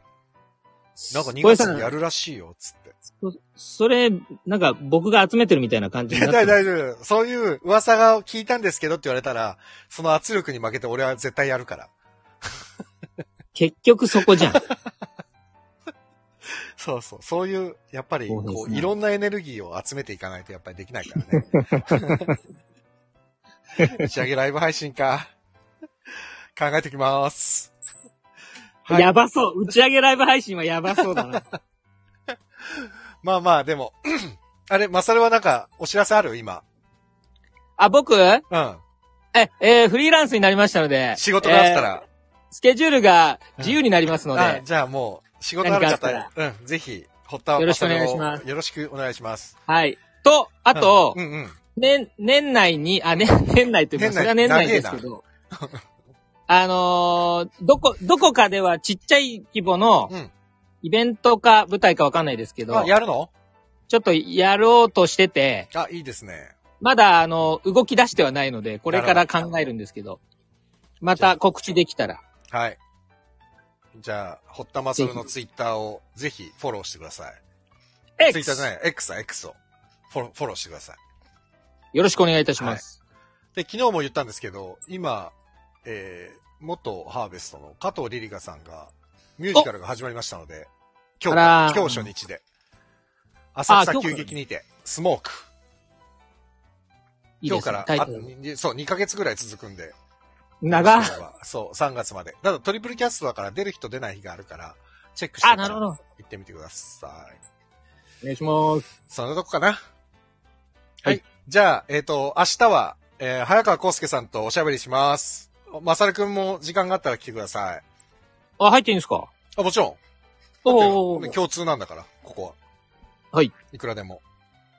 なんか2浩平さん月にやるらしいよ、つって。そそれ、なんか僕が集めてるみたいな感じになって大る。丈夫、大丈夫。そういう噂が聞いたんですけどって言われたら、その圧力に負けて俺は絶対やるから。結局そこじゃん。そうそう。そういう、やっぱり、こう、いろんなエネルギーを集めていかないとやっぱりできないからね。打ち上げライブ配信か。考えてきます。はいやばそう。打ち上げライブ配信はやばそうだな。まあまあ、でも、あれ、マサルはなんか、お知らせある？今。あ、僕？え、うん。えーフリーランスになりましたので。仕事があったら。えースケジュールが自由になりますので。あ、じゃあもう、仕事ある方何かあっ、うん、ぜひ、堀田よろしくお願いしますよろしくお願いします。はい。と、あと、うんうん。年、年内に、あ、ね、年内というか、それは年内ですけど、あのーどこ、どこかではちっちゃい規模のうん、イベントか舞台かわかんないですけど、あ、やるの？ちょっとやろうとしてて、あ、いいですね。まだ、あの、動き出してはないので、これから考えるんですけど、また告知できたら。はい。じゃあ、堀田マサルのツイッターをぜひフォローしてください。ツイッターじゃない X だ、X を。フォロー、フォローしてください。よろしくお願いいたします。で、昨日も言ったんですけど、今、えー、元ハーベストの加藤リリカさんが、ミュージカルが始まりましたので、今日今日初日で。浅草急激にて、スモーク。今日から、。あタイトル。にそう、2ヶ月ぐらい続くんで。長そう、3月まで。ただトリプルキャストだから出る人出ない日があるから、チェックしてあ、から行なるほど。ってみてください。お願いします。そんなとこかな。はい。はいじゃあ、えっ、と、明日は、えー、早川康介さんとおしゃべりします。まさるくんも時間があったら来てください。あ、入っていいんですか？あ、もちろん。おー。だって共通なんだから、ここは。はい。いくらでも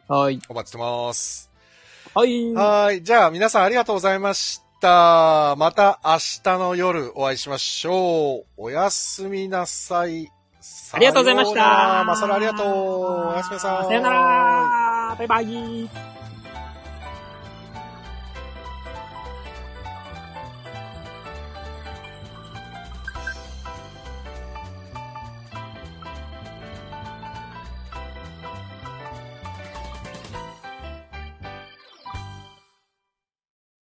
はい。お待ちしてます。はい。はーい。じゃあ、皆さんありがとうございました。また明日の夜お会いしましょう。おやすみなさい。ありがとうございました。まさるありがとう。おやすみなさい。さよなら。バイバイ。